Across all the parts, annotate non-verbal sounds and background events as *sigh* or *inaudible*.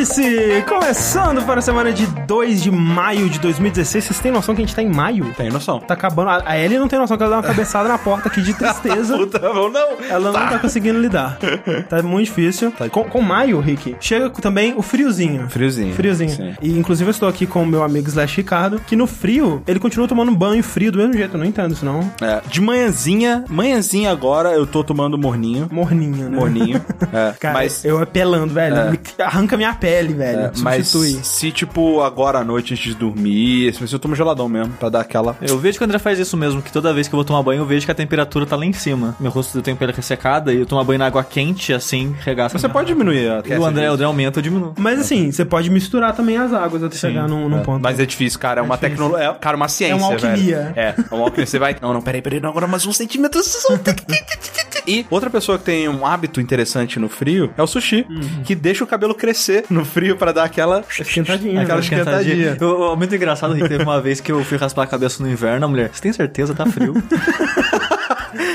Vértice! Começando para a semana de 2 de maio de 2016. Vocês têm noção que a gente tá em maio? Tem noção. Tá acabando. A Ellie não tem noção que ela dá uma cabeçada na porta aqui de *laughs* tristeza. Puta, não. Ela não tá conseguindo lidar. Tá muito difícil. Com, com maio, Rick, chega também o friozinho. Friozinho. Friozinho. Sim. E inclusive eu estou aqui com o meu amigo Slash Ricardo, que no frio, ele continua tomando banho frio do mesmo jeito. Eu não entendo isso, não. É, de manhãzinha, manhãzinha agora eu tô tomando morninho. Morninho, né? Morninho. *laughs* É, Cara, mas. eu apelando, velho. É. Arranca minha pele, velho. é, mas Substitui. se, tipo, agora à noite antes de dormir, se eu tomo geladão mesmo, pra dar aquela. Eu vejo que o André faz isso mesmo, que toda vez que eu vou tomar banho, eu vejo que a temperatura tá lá em cima. Meu rosto eu tenho pele ressecada e eu tomo banho na água quente, assim, regaça. Você pode diminuir a E o André, o André aumenta, eu diminuo. Mas assim, você pode misturar também as águas até chegar num, num ponto. Mas é difícil, cara. É, uma difícil. tecnologia. É, cara, uma ciência. É uma alquimia. velho. É, é uma alquimia. Você vai. Não, não, peraí, peraí, não, agora mais um centímetro. E outra pessoa que tem um hábito interessante no frio é o sushi, que deixa o cabelo crescer no frio pra dar aquela Esquentadinha, Aquela né? esquentadinha. Eu, eu- muito engraçado, Rick, teve uma vez que eu fui raspar a cabeça no inverno, a mulher, você tem certeza? Tá frio. *laughs*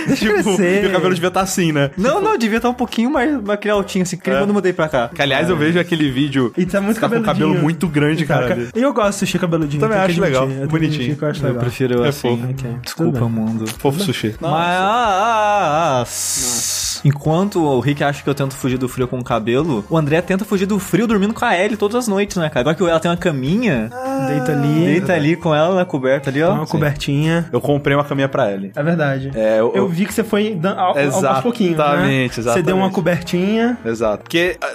Deixa *laughs* Tipo, crescer. e o cabelo devia estar assim, né? não, não, devia estar um pouquinho mais, mais aquele altinho, assim, que É. quando eu mudei pra cá. Que, aliás, eu vejo aquele vídeo. E tá muito tá com o cabelo muito grande, cara. E eu gosto de sushi cabeludinho. Também acho legal, eu bonitinho. que Eu acho Eu legal. prefiro É assim. fofo. Ok, Desculpa, mundo. Fofo sushi. Mas enquanto o Rick acha que eu tento fugir do frio com o cabelo, o André tenta fugir do frio dormindo com a Ellie todas as noites, né, cara? Agora que ela tem uma caminha, Deita ali, deita ali com ela na coberta ali, dá ó. uma cobertinha. Eu comprei uma caminha pra Ellie. É verdade. É, eu- eu, vi que você foi ao, aos pouquinhos, né? Exatamente, Você deu uma exatamente. cobertinha. Exato. Porque ah,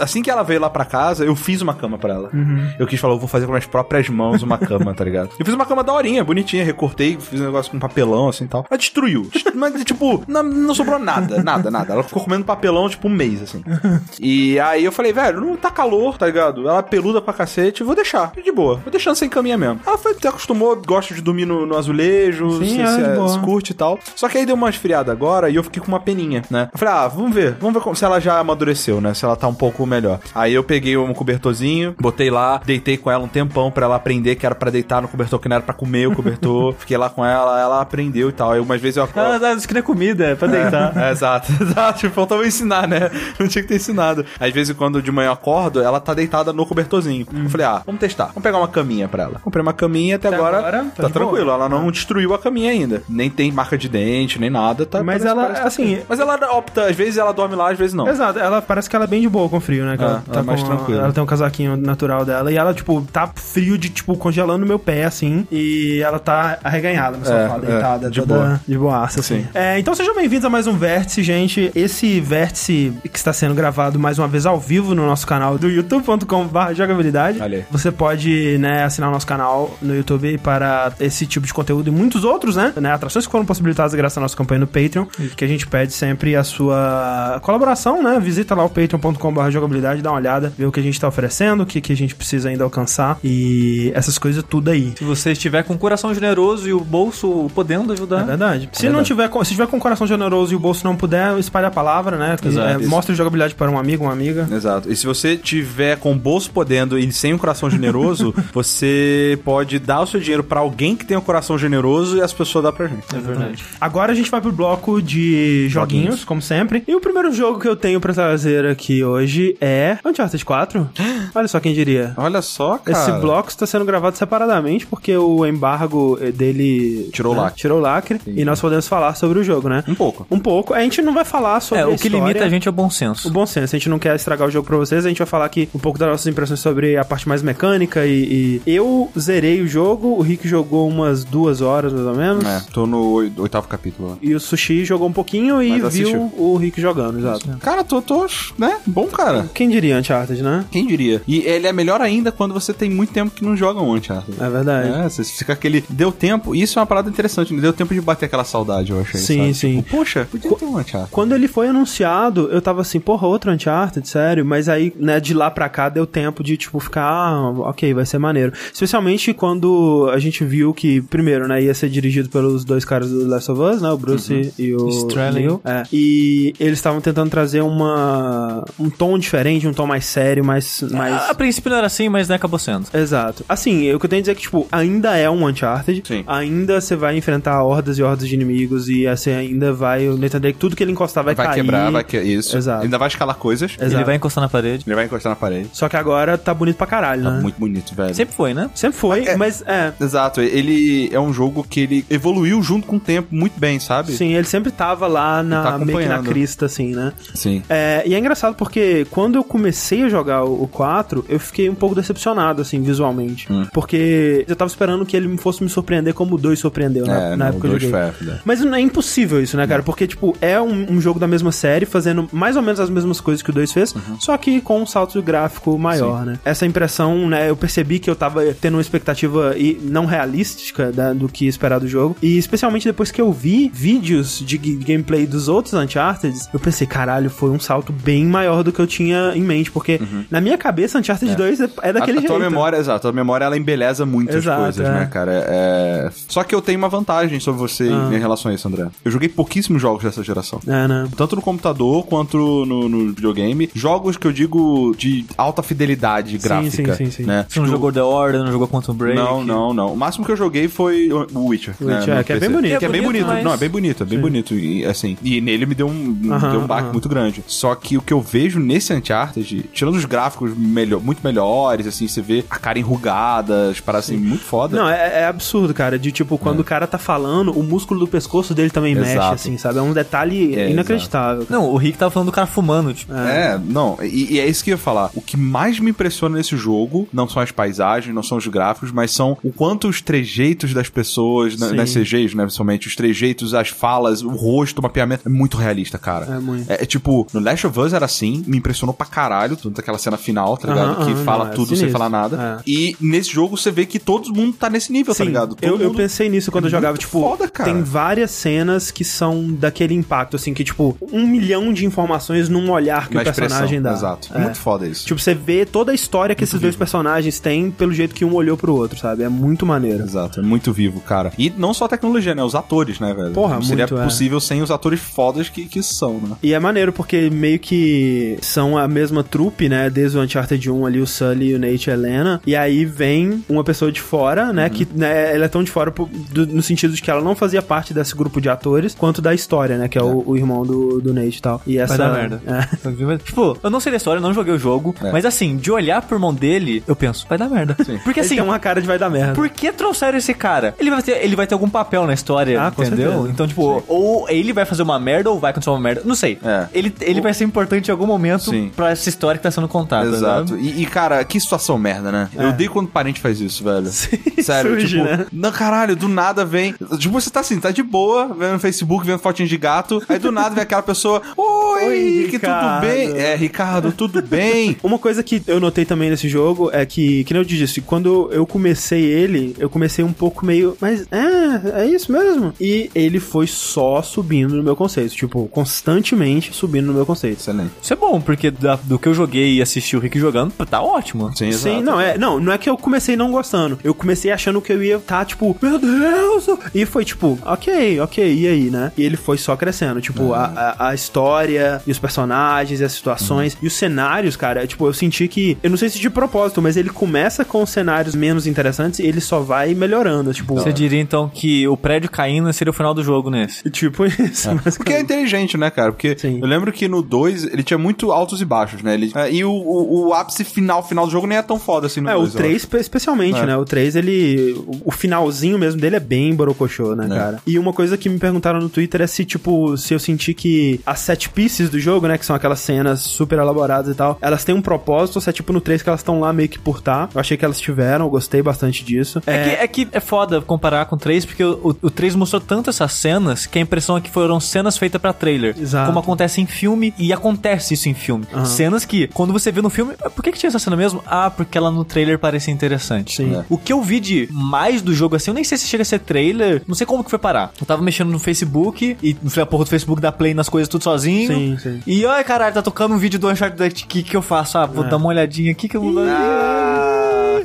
assim que ela veio lá pra casa, eu fiz uma cama pra ela. Eu quis falar, eu vou fazer com minhas próprias mãos uma cama, tá ligado? Eu fiz uma cama daorinha, bonitinha, recortei, fiz um negócio com papelão, assim e tal. Ela destruiu. Dest- Mas, tipo, não, não sobrou nada, nada, nada. Ela ficou comendo papelão, tipo, um mês, assim. *laughs* E aí eu falei, velho, não tá calor, tá ligado? Ela é peluda pra cacete, vou deixar. De boa. Vou deixando sem caminha mesmo. Ela foi, se acostumou, gosta de dormir no, no azulejo, Sim, se, é, se, boa. se curte e tal. Só que aí deu uma esfriada agora e eu fiquei com uma peninha, né? Eu falei, ah, vamos ver. Vamos ver como- se ela já amadureceu, né? Se ela tá um pouco melhor. Aí eu peguei um cobertorzinho, botei lá, deitei com ela um tempão pra ela aprender que era pra deitar no cobertor, que não era pra comer o cobertor. *laughs* Fiquei lá com ela, ela aprendeu e tal. Aí umas vezes eu... Isso que não é comida, é pra deitar. É, *laughs* exato, exato. Tipo, faltava ensinar, né? Não tinha que ter ensinado. Às vezes, quando de manhã eu acordo, ela tá deitada no cobertorzinho. Eu falei, ah, vamos testar. Vamos pegar uma caminha pra ela. Comprei uma caminha até, Até agora, agora, tá tá, tranquilo. boa. Ela não destruiu a caminha ainda. Nem tem marca de dente, nem nada. Tá, Mas ela, tá assim-. Mas ela opta, às vezes ela dorme lá, às vezes não. Exato, ela parece que ela é bem de boa com frio, né? Que É, ela, ela é mais tranquila. Ela tem um casaquinho natural dela e ela, tipo, tá frio de, tipo, congelando meu pé, assim. E ela tá arreganhada no É, sofá, é, deitada, de toda boa. de boaça, assim. Sim. É, então sejam bem-vindos a mais um Vértice, gente. Esse Vértice que está sendo gravado mais uma vez ao vivo no nosso canal do youtube.com.br jogabilidade. Você pode, né, assinar o nosso canal no YouTube para esse tipo de conteúdo e muitos outros, né? né atrações que foram possibilitadas graças à nossa campanha no Patreon, que a gente pede sempre a sua colaboração, né? Visita lá o patreon.com.br jogabilidade, dá uma olhada, vê o que a gente tá oferecendo, o que, que a gente precisa ainda alcançar e essas coisas tudo aí. Se você estiver com o coração generoso e o bolso podendo É ajudar, verdade. Se não verdade. tiver, com- se tiver com o coração generoso e o bolso não puder, espalhe a palavra, né? Exato, É, isso. mostre jogabilidade para um amigo, uma amiga. Exato. E se você tiver com o bolso podendo e sem um coração generoso, *laughs* você pode dar o seu dinheiro pra alguém que tem um coração generoso e as pessoas dão pra gente. é verdade. Agora a gente vai pro bloco de joguinhos, Joguinhos. como sempre. E o primeiro jogo que eu tenho pra trazer aqui hoje é Uncharted 4. *gasps* Olha só quem diria. Olha só, cara. Esse bloco está sendo gravado separadamente porque o embargo eh, dele Tirou o né, lacre. tirou o lacre e nós podemos falar sobre o jogo, né? Um pouco. Um pouco. A gente não vai falar sobre É, o que história. limita a gente é o bom senso. O bom senso, a gente não quer estragar o jogo pra vocês, a gente vai falar aqui um pouco das nossas impressões sobre a parte mais mecânica e, e eu zerei o jogo, o Rick jogou umas duas horas mais ou menos. É, tô no oi- oitavo capítulo lá. E o Sushi jogou um pouquinho e viu o Rick jogando, exato. Cara, tô, tô, né? Bom, cara. Quem diria Uncharted, né? Quem diria? E ele é melhor ainda quando você tem muito tempo que não joga um Uncharted. É verdade. É, você fica aquele. Deu tempo. Isso é uma parada interessante, né? Deu tempo de bater aquela saudade, eu achei. Sim, sabe? sim. Tipo, Poxa, podia ter um Uncharted. Quando ele foi anunciado, eu tava assim, porra, outro Uncharted, sério. Mas aí, né, de lá pra cá deu tempo de, tipo, ficar, ah, ok, vai ser maneiro. Especialmente quando a gente viu que, primeiro, né, ia ser dirigido pelos dois caras do Last of Us, né, o Bruce e o Strelling. Neil. É. E eles estavam tentando trazer uma um tom diferente, um tom mais sério, mais... mais... A princípio não era assim, mas né, acabou sendo. Exato. Assim, o que eu tenho a dizer é que, tipo, ainda é um Uncharted. Sim. Ainda você vai enfrentar hordas e hordas de inimigos e você ainda vai. O Nathan Drake, tudo que ele encostar vai, Vai cair. quebrar, vai que... Isso. Exato. Ainda vai escalar coisas. Exato. Ele vai encostar na parede. Ele vai encostar na parede. Só que agora tá bonito pra caralho, Tá né? muito bonito, velho. Sempre foi, né? Sempre foi, É. mas é. Exato, ele é um jogo que ele evoluiu junto com o tempo muito bem, sabe? Sim, ele sempre tava lá na, Tá meio que na crista, assim, né? Sim. É, e é engraçado porque quando eu comecei a jogar o o 4, eu fiquei um pouco decepcionado, assim, visualmente. Hum. Porque eu tava esperando que ele fosse me surpreender como o 2 surpreendeu na, É, na não, época ferros, né? Mas não é impossível isso, né, cara? Porque, tipo, é um, um jogo da mesma série, fazendo mais ou menos as mesmas coisas que o 2 fez, Uhum. só que com um salto gráfico maior, né? Essa impressão, né, eu percebi que eu tava tendo uma expectativa e não realística da- do que esperar do jogo. E especialmente depois que eu vi vídeos de gameplay dos outros Uncharted, eu pensei, caralho, foi um salto bem maior do que eu tinha em mente, porque na minha cabeça Uncharted 2 é, é daquele Uhum. a, a jeito. tua memória, exato, a tua memória ela embeleza muitas Exato, coisas, é. né, cara? É... Só que eu tenho uma vantagem sobre você Ah. em relação a isso, André. Eu joguei pouquíssimos jogos dessa geração. É, né? Tanto no computador quanto no, no videogame. Jogos que eu digo de alta fidelidade gráfica. sim, sim, sim. Né? Você não Tipo, jogou The Order, não jogou Quantum Break? Não, não, não. O máximo que eu joguei foi o o Witcher. Witcher, né, é, que é bem bonito. Que é bem É bonito, mas- Não, é bem bonito, é bem bonito. E assim, e nele me deu um, me Aham, deu um baque aham. muito grande. Só que o que eu vejo nesse Uncharted, tirando os gráficos melhor, muito melhores, assim, você vê a cara enrugada, as paradas assim, muito foda. Não, é, é absurdo, cara. De tipo, quando o cara tá falando, o músculo do pescoço dele também mexe, Exato. assim, sabe? É um detalhe É, inacreditável. cara. Não, o Rick tava falando do cara fumando, tipo. É, não, e, e é isso que eu ia falar. O que mais me impressiona nesse jogo não são as paisagens, não são os gráficos, mas são o quanto os trejeitos das pessoas, na- Sim. nas CGs, né, principalmente, os trejeitos, as falas, o rosto, o mapeamento, é muito realista, cara. É muito. É, é tipo, no Last of Us era assim, me impressionou pra caralho, tanto aquela cena final, tá ligado? Aham, que aham, fala não, é tudo sem sinistro. falar nada. É. E nesse jogo você vê que todo mundo tá nesse nível, tá Sim, ligado? Todo eu, eu mundo- pensei nisso quando É eu jogava, tipo, foda, cara. tem várias cenas que são daquele impacto, assim, que, tipo, um milhão de informações num olhar que na o personagem dá. Exato. É. Muito foda isso. Tipo, você vê toda a história que esses dois personagens têm pelo jeito que um olhou pro outro, sabe? É muito maneiro. Exato, é muito vivo, cara. E não só a tecnologia, né? Os atores, né, velho? Porra, não seria muito, é. possível sem os atores fodas que, que são, né? E é maneiro porque meio que são a mesma trupe, né? Desde o Uncharted 1 ali, o Sully, o Nate e a Helena. E aí vem uma pessoa de fora, né? Que né, ela é tão de fora pro- do- no sentido de que ela não fazia parte desse grupo de atores, quanto da história, né? Que é, O, o irmão do, do Nate e tal. E essa. Vai dar merda. *laughs* É. Tipo, eu não sei da história, eu não joguei o jogo, É. mas assim, de olhar pro irmão dele, eu penso, vai dar merda. Porque Ele assim, tem uma cara de vai dar merda. Por que trouxeram esse cara? Ele vai ter, ele vai ter algum papel na história, Ah, entendeu? Então, tipo, ou ele vai fazer uma merda ou vai acontecer uma merda. Não sei. É. Ele, ele vai ser importante em algum momento Sim. pra essa história que tá sendo contada. Exato. né? E, e, cara, que situação merda, né? Eu odeio quando parente faz isso, velho. *laughs* Sério, surge, tipo, né? não, caralho, do nada vem. Tipo, você tá assim, tá de boa, vendo no Facebook, vendo fotinho de gato, aí do nada vem aquela pessoa, oi, Oi, que tudo Ricardo." bem? É, Ricardo, tudo *laughs* bem? Uma coisa que eu notei também nesse jogo é que, que nem eu te disse, quando eu comecei ele, eu comecei um pouco meio, mas é, é isso mesmo. E ele foi só subindo no meu conceito, tipo, constantemente subindo no meu conceito. Excelente. Isso é bom, porque da- do que eu joguei e assisti o Rick jogando, tá ótimo. Sim, Sim, exato. não, é, não, não é que eu comecei não gostando. Eu comecei achando que eu ia tá, tipo, meu Deus! E foi tipo, ok, ok, e aí, né? E ele foi só crescendo. Tipo, a, a, a história e os personagens e as situações e os cenários, cara, tipo, eu senti que. Eu não sei se de propósito, mas ele começa com cenários menos interessantes e ele só vai melhorando. Tipo, Você diria então que o prédio caindo seria o final do jogo nesse? *laughs* tipo isso. mas, Porque é inteligente, né, cara? Porque Sim. eu lembro que no 2 ele tinha muito altos e baixos, né? Ele, é, e o, o, o ápice final, final do jogo nem é tão foda assim no É, o 2. eu 3 especialmente, É. né? O 3, ele. o- O finalzinho mesmo dele é bem borocochô, né, É. cara? E uma coisa que me perguntaram no Twitter é se, tipo, se eu senti que as set pieces do jogo, né? Que são aquelas cenas super elaboradas e tal, elas têm um propósito, ou se é tipo no 3 que elas estão lá meio que por tá. Eu achei que elas tiveram, eu gostei bastante disso. É, que, é que é foda comparar com o 3, porque o, o 3 mostrou tanto essas cenas que a impressão é que foram cenas feitas pra trailer. Exato. Como acontece em filme, e acontece isso em filme. Aham. Cenas que, quando você vê no filme, "Ah, por que, que tinha essa cena mesmo? Ah, porque ela no trailer parecia interessante. Sim. É. O que eu vi de mais do jogo assim, eu nem sei se chega a ser trailer, não sei como que foi parar. Eu tava mexendo no Facebook e no a porra do Facebook dá play nas coisas tudo sozinho. Sim, sim. E ai, caralho, tá tocando um vídeo do Uncharted, o que que eu faço? Ah, vou É. dar uma olhadinha aqui que eu vou. Ah,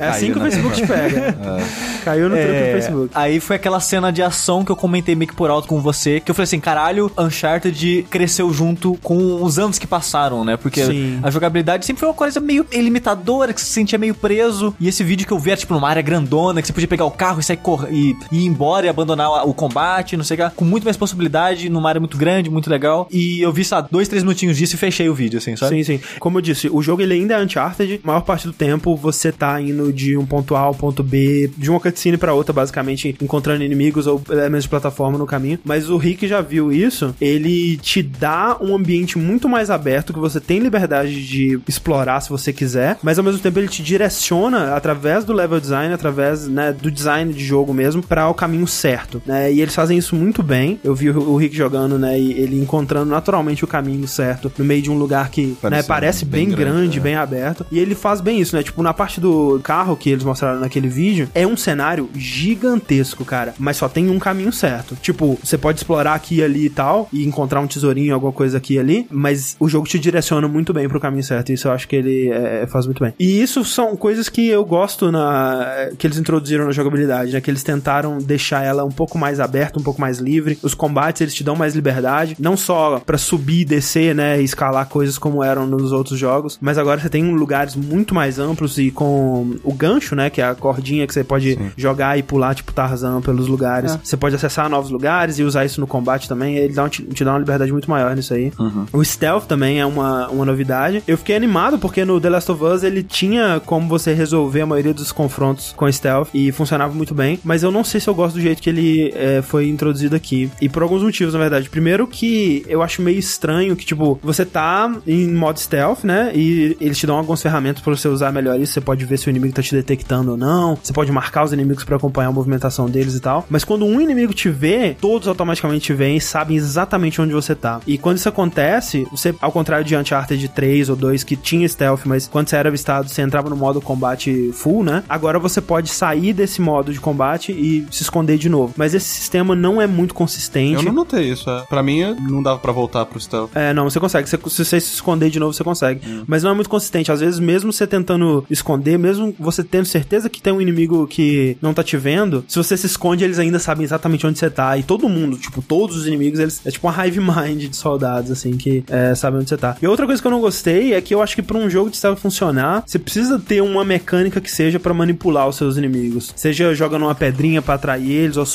É assim que o né? Facebook te pega. *laughs* Caiu no truque do É, Facebook. Aí foi aquela cena de ação que eu comentei meio que por alto com você, que eu falei assim, caralho, Uncharted cresceu junto com os anos que passaram, né? Porque Sim. a jogabilidade sempre foi uma coisa meio limitadora, que você se sentia meio preso. E esse vídeo que eu vi era tipo numa área grandona, que você podia pegar o carro e sair cor e, e ir embora e abandonar o combate, não sei o que, com muito mais possibilidade, numa área muito grande, muito legal. E eu vi, sabe, dois, três minutinhos disso e fechei o vídeo, assim, sabe? Sim, sim. Como eu disse, o jogo ele ainda é Uncharted. A maior parte do tempo você tá indo de um ponto A ao ponto B, de uma cutscene pra outra, basicamente, encontrando inimigos ou elementos de plataforma no caminho. Mas o Rick já viu isso. Ele te dá um ambiente muito mais aberto, que você tem liberdade de explorar se você quiser, mas ao mesmo tempo ele te direciona através do level design, através né, do design de jogo mesmo, para o caminho certo. Né? E eles fazem isso muito bem. Eu vi o Rick jogando, né? E ele encontrando naturalmente o caminho certo no meio de um lugar que né, Parece parece bem, bem grande, grande, é. bem aberto. E ele faz bem isso, né? Tipo, na parte do carro que eles mostraram naquele vídeo, é um cenário gigantesco, cara. Mas só tem um caminho certo. Tipo, você pode explorar aqui e ali e tal, e encontrar um tesourinho, alguma coisa aqui e ali, mas o jogo te direciona muito bem pro caminho certo. Isso eu acho que ele é, faz muito bem. E isso são coisas que eu gosto na que eles introduziram na jogabilidade, né? Que eles tentaram deixar ela um pouco mais aberta, um pouco mais livre. Os combates, eles te dão mais liberdade, não só pra subir e descer, né, e escalar coisas como eram nos outros jogos, mas agora você tem lugares muito mais amplos e com o gancho, né, que é a cordinha que você pode jogar e pular tipo Tarzan pelos lugares. Você pode acessar novos lugares e usar isso no combate também. Ele dá um- te, te dá uma liberdade muito maior nisso aí. O stealth também é uma, uma novidade. Eu fiquei animado porque no The Last of Us ele tinha como você resolver a maioria dos confrontos com stealth e funcionava muito bem, mas eu não sei se eu gosto do jeito que ele é, foi introduzido aqui. E por alguns motivos, na verdade. Primeiro que eu acho meio estranho que, tipo, você tá em modo stealth, né? E eles te dão algumas ferramentas pra você usar melhor isso. Você pode ver se o inimigo tá te detectando ou não. Você pode marcar os inimigos pra acompanhar a movimentação deles e tal. Mas quando um inimigo te vê, todos automaticamente te veem e sabem exatamente onde você tá. E quando isso acontece, você, ao contrário de Uncharted 3 ou 2 que tinha stealth, mas quando você era avistado, você entrava no modo combate full, né? Agora você pode sair desse modo de combate e se esconder de novo. Mas esse sistema não é muito consistente. Eu não notei isso, é. Pra mim, não dava pra voltar pro stealth. É, não, você consegue. Você- se você se esconder de novo, você consegue. Mas não é muito consistente. Às vezes, mesmo você tentando esconder, mesmo você tendo certeza que tem um inimigo que não tá te vendo, se você se esconde, eles ainda sabem exatamente onde você tá. E todo mundo, tipo, todos os inimigos, eles. É tipo uma hive mind de soldados, assim, que é, sabem onde você tá. E outra coisa que eu não gostei é que eu acho que pra um jogo de stealth funcionar, você precisa ter uma mecânica que seja pra manipular os seus inimigos. Seja jogando uma pedrinha pra atrair eles, ou.